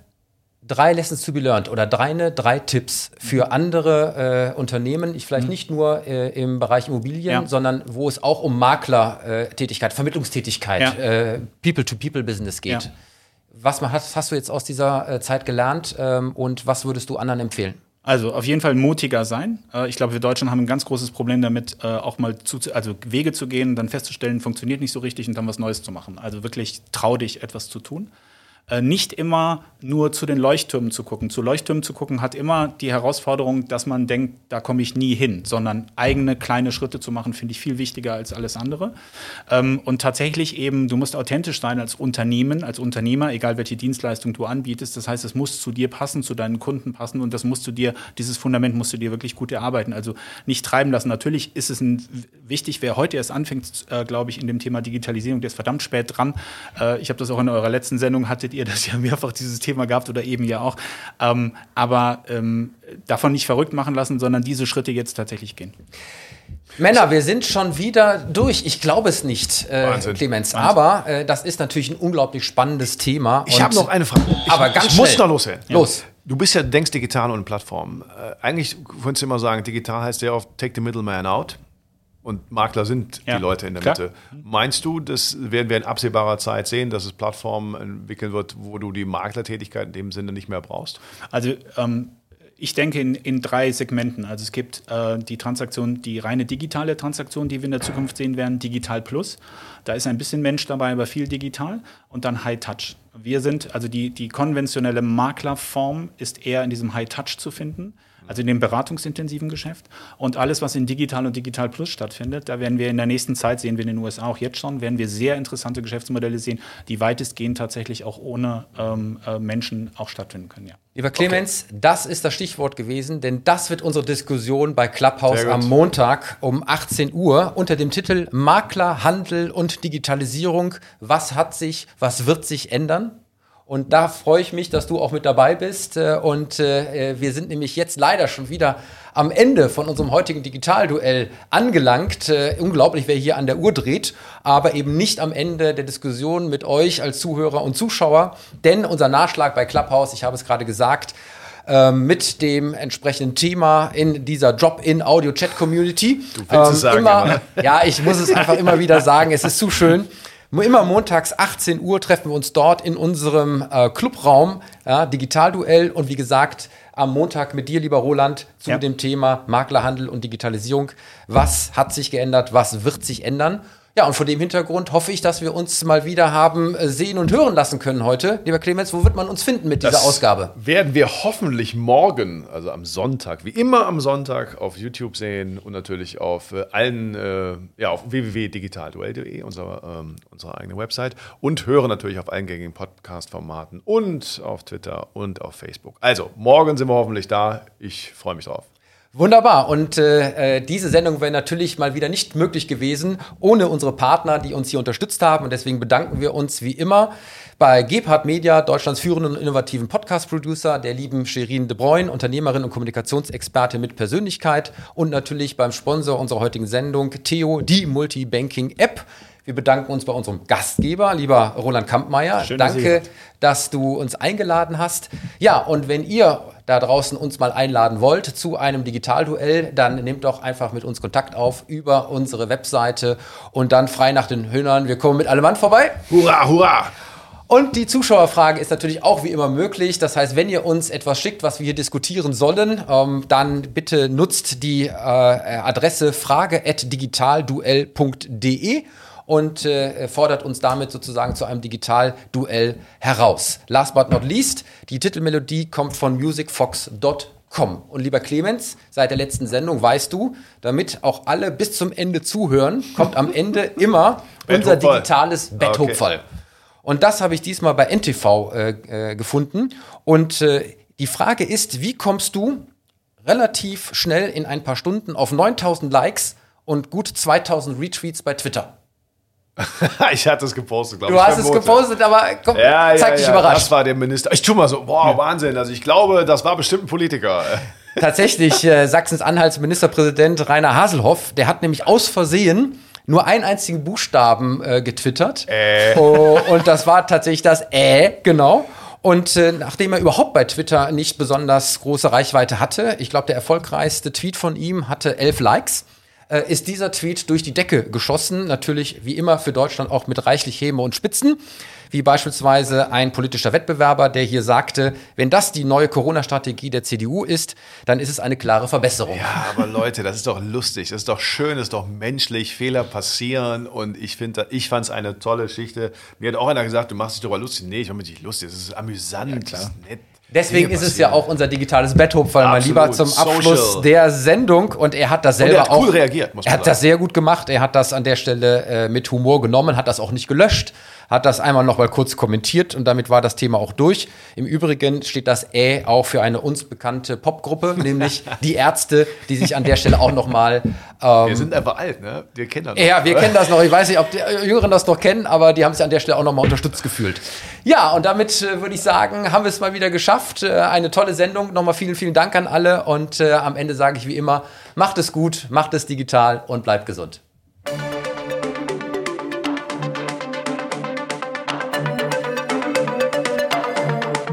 drei Lessons to be learned oder deine drei Tipps für andere äh, Unternehmen, ich vielleicht nicht nur äh, im Bereich Immobilien, Ja. sondern wo es auch um Maklertätigkeit, Vermittlungstätigkeit, Ja. äh, People-to-People-Business geht. Ja. Was ma- hast, hast du jetzt aus dieser äh, Zeit gelernt ähm, und was würdest du anderen empfehlen? Also auf jeden Fall mutiger sein. Äh, Ich glaube, wir Deutschen haben ein ganz großes Problem damit, auch mal zu, also Wege zu gehen, dann festzustellen, funktioniert nicht so richtig und dann was Neues zu machen. Also wirklich trau dich, etwas zu tun. Äh, nicht immer nur zu den Leuchttürmen zu gucken. Zu Leuchttürmen zu gucken hat immer die Herausforderung, dass man denkt, da komme ich nie hin, sondern eigene kleine Schritte zu machen, finde ich viel wichtiger als alles andere. Ähm, und tatsächlich eben, du musst authentisch sein als Unternehmen, als Unternehmer, egal welche Dienstleistung du anbietest. Das heißt, es muss zu dir passen, zu deinen Kunden passen und das musst du dir, dieses Fundament musst du dir wirklich gut erarbeiten. Also nicht treiben lassen. Natürlich ist es ein, wichtig, wer heute erst anfängt, äh, glaube ich, in dem Thema Digitalisierung, der ist verdammt spät dran. Äh, ich habe das auch in eurer letzten Sendung, hattet ihr das ja mehrfach dieses Thema gehabt oder eben ja auch. Ähm, aber ähm, davon nicht verrückt machen lassen, sondern diese Schritte jetzt tatsächlich gehen. Männer, wir sind schon wieder durch. Ich glaube es nicht, äh, Wahnsinn. Clemens. Aber äh, das ist natürlich ein unglaublich spannendes Thema. Ich habe noch eine Frage. Ich, Aber ganz ich muss schnell. noch loswerden. Los. Du bist ja denkst digital und Plattform. Äh, eigentlich könntest du immer sagen, digital heißt sehr oft take the middleman out. Und Makler sind Ja, die Leute in der klar. Mitte. Meinst du, das werden wir in absehbarer Zeit sehen, dass es Plattformen entwickeln wird, wo du die Maklertätigkeit in dem Sinne nicht mehr brauchst? Also ähm, ich denke in, in drei Segmenten. Also es gibt äh, die Transaktion, die reine digitale Transaktion, die wir in der Zukunft sehen werden, Digital Plus. Da ist ein bisschen Mensch dabei, aber viel digital. Und dann High Touch. Wir sind, also die, die konventionelle Maklerform ist eher in diesem High Touch zu finden. Also in dem beratungsintensiven Geschäft. Und alles, was in Digital und Digital Plus stattfindet, da werden wir in der nächsten Zeit, sehen wir in den USA auch jetzt schon, werden wir sehr interessante Geschäftsmodelle sehen, die weitestgehend tatsächlich auch ohne ähm, äh, Menschen auch stattfinden können. Ja. Lieber Clemens, das ist das Stichwort gewesen, denn das wird unsere Diskussion bei Clubhouse am Montag um 18 Uhr unter dem Titel Makler, Handel und Digitalisierung. Was hat sich, was wird sich ändern? Und da freue ich mich, dass du auch mit dabei bist. Äh, Und äh, wir sind nämlich jetzt leider schon wieder am Ende von unserem heutigen Digitalduell angelangt. Äh, Unglaublich, wer hier an der Uhr dreht, aber eben nicht am Ende der Diskussion mit euch als Zuhörer und Zuschauer. Denn unser Nachschlag bei Clubhouse, ich habe es gerade gesagt, ähm, mit dem entsprechenden Thema in dieser Drop-in-Audio-Chat-Community. Du willst es sagen, immer, Ja, ich muss es einfach immer wieder sagen, es ist zu schön. Immer montags 18 Uhr treffen wir uns dort in unserem äh, Clubraum, ja, Digitalduell und wie gesagt, am Montag mit dir, lieber Roland, zu Ja. dem Thema Maklerhandel und Digitalisierung. Was hat sich geändert? Was wird sich ändern? Ja, und vor dem Hintergrund hoffe ich, dass wir uns mal wieder haben äh, sehen und hören lassen können heute. Lieber Clemens, wo wird man uns finden mit dieser Ausgabe? Werden wir hoffentlich morgen, also am Sonntag, wie immer am Sonntag auf YouTube sehen und natürlich auf äh, allen, äh, ja, auf www.digitalduell.de, unserer, ähm, unserer eigenen Website und hören natürlich auf allen gängigen Podcast-Formaten und auf Twitter und auf Facebook. Also, morgen sind wir hoffentlich da. Ich freue mich drauf. Wunderbar. Und äh, äh, diese Sendung wäre natürlich mal wieder nicht möglich gewesen ohne unsere Partner, die uns hier unterstützt haben. Und deswegen bedanken wir uns wie immer bei Gebhard Media, Deutschlands führenden und innovativen Podcast-Producer, der lieben Sherin de Bruyne, Unternehmerin und Kommunikationsexperte mit Persönlichkeit und natürlich beim Sponsor unserer heutigen Sendung, Theo, die Multibanking-App. Wir bedanken uns bei unserem Gastgeber, lieber Roland Kampmeier. Schön, Danke, dass du uns eingeladen hast. Ja, und wenn ihr da draußen uns mal einladen wollt zu einem Digitalduell, dann nehmt doch einfach mit uns Kontakt auf über unsere Webseite und dann frei nach den Hühnern. Wir kommen mit allem Mann vorbei. Hurra, hurra! Und die Zuschauerfrage ist natürlich auch wie immer möglich. Das heißt, wenn ihr uns etwas schickt, was wir hier diskutieren sollen, ähm, dann bitte nutzt die äh, Adresse frage.digitalduell.de und äh, fordert uns damit sozusagen zu einem Digitalduell heraus. Last but not least, die Titelmelodie kommt von musicfox.com. Und lieber Clemens, seit der letzten Sendung weißt du, damit auch alle bis zum Ende zuhören, kommt am Ende *laughs* immer unser digitales Betthupferl. Und das habe ich diesmal bei NTV äh, äh, gefunden. Und äh, die Frage ist, wie kommst du relativ schnell in ein paar Stunden auf 9000 Likes und gut 2000 Retweets bei Twitter? *laughs* ich hatte es gepostet, glaube Du ich. hast es gepostet, aber komm, Ja, ja, zeig dich ja, überrascht. Das war der Minister. Ich tu mal so, boah, Wahnsinn. Also ich glaube, das war bestimmt ein Politiker. *laughs* Tatsächlich, äh, Sachsens-Anhalts Ministerpräsident Rainer Haselhoff, der hat nämlich aus Versehen nur einen einzigen Buchstaben äh, getwittert. Oh, und das war tatsächlich das Äh, genau. Und äh, nachdem er überhaupt bei Twitter nicht besonders große Reichweite hatte, ich glaube, der erfolgreichste Tweet von ihm hatte elf Likes, äh, ist dieser Tweet durch die Decke geschossen. Natürlich wie immer für Deutschland auch mit reichlich Häme und Spitzen wie beispielsweise ein politischer Wettbewerber, der hier sagte, wenn das die neue Corona-Strategie der CDU ist, dann ist es eine klare Verbesserung. Ja, aber Leute, das ist doch lustig, das ist doch schön, das ist doch menschlich, Fehler passieren und ich finde, ich fand es eine tolle Geschichte. Mir hat auch einer gesagt, du machst dich darüber lustig. Nee, ich mache mich nicht lustig, das ist amüsant, ja, das ist nett. Deswegen ist es ja auch unser digitales Betthupferl, mein Lieber, zum Abschluss Social. der Sendung. Und er hat das selber und er hat auch. Cool reagiert, muss man Er hat sagen. das sehr gut gemacht. Er hat das an der Stelle äh, mit Humor genommen, hat das auch nicht gelöscht, hat das einmal noch mal kurz kommentiert und damit war das Thema auch durch. Im Übrigen steht das Ä auch für eine uns bekannte Popgruppe, *laughs* nämlich die Ärzte, die sich an der Stelle auch noch mal. Ähm, wir sind einfach alt, ne? Wir kennen das. Noch, ja, wir oder? kennen das noch. Ich weiß nicht, ob die Jüngeren das noch kennen, aber die haben sich an der Stelle auch noch mal unterstützt gefühlt. Ja, und damit äh, würde ich sagen, haben wir es mal wieder geschafft. Äh, eine tolle Sendung. Nochmal vielen, vielen Dank an alle und äh, am Ende sage ich wie immer: Macht es gut, macht es digital und bleibt gesund.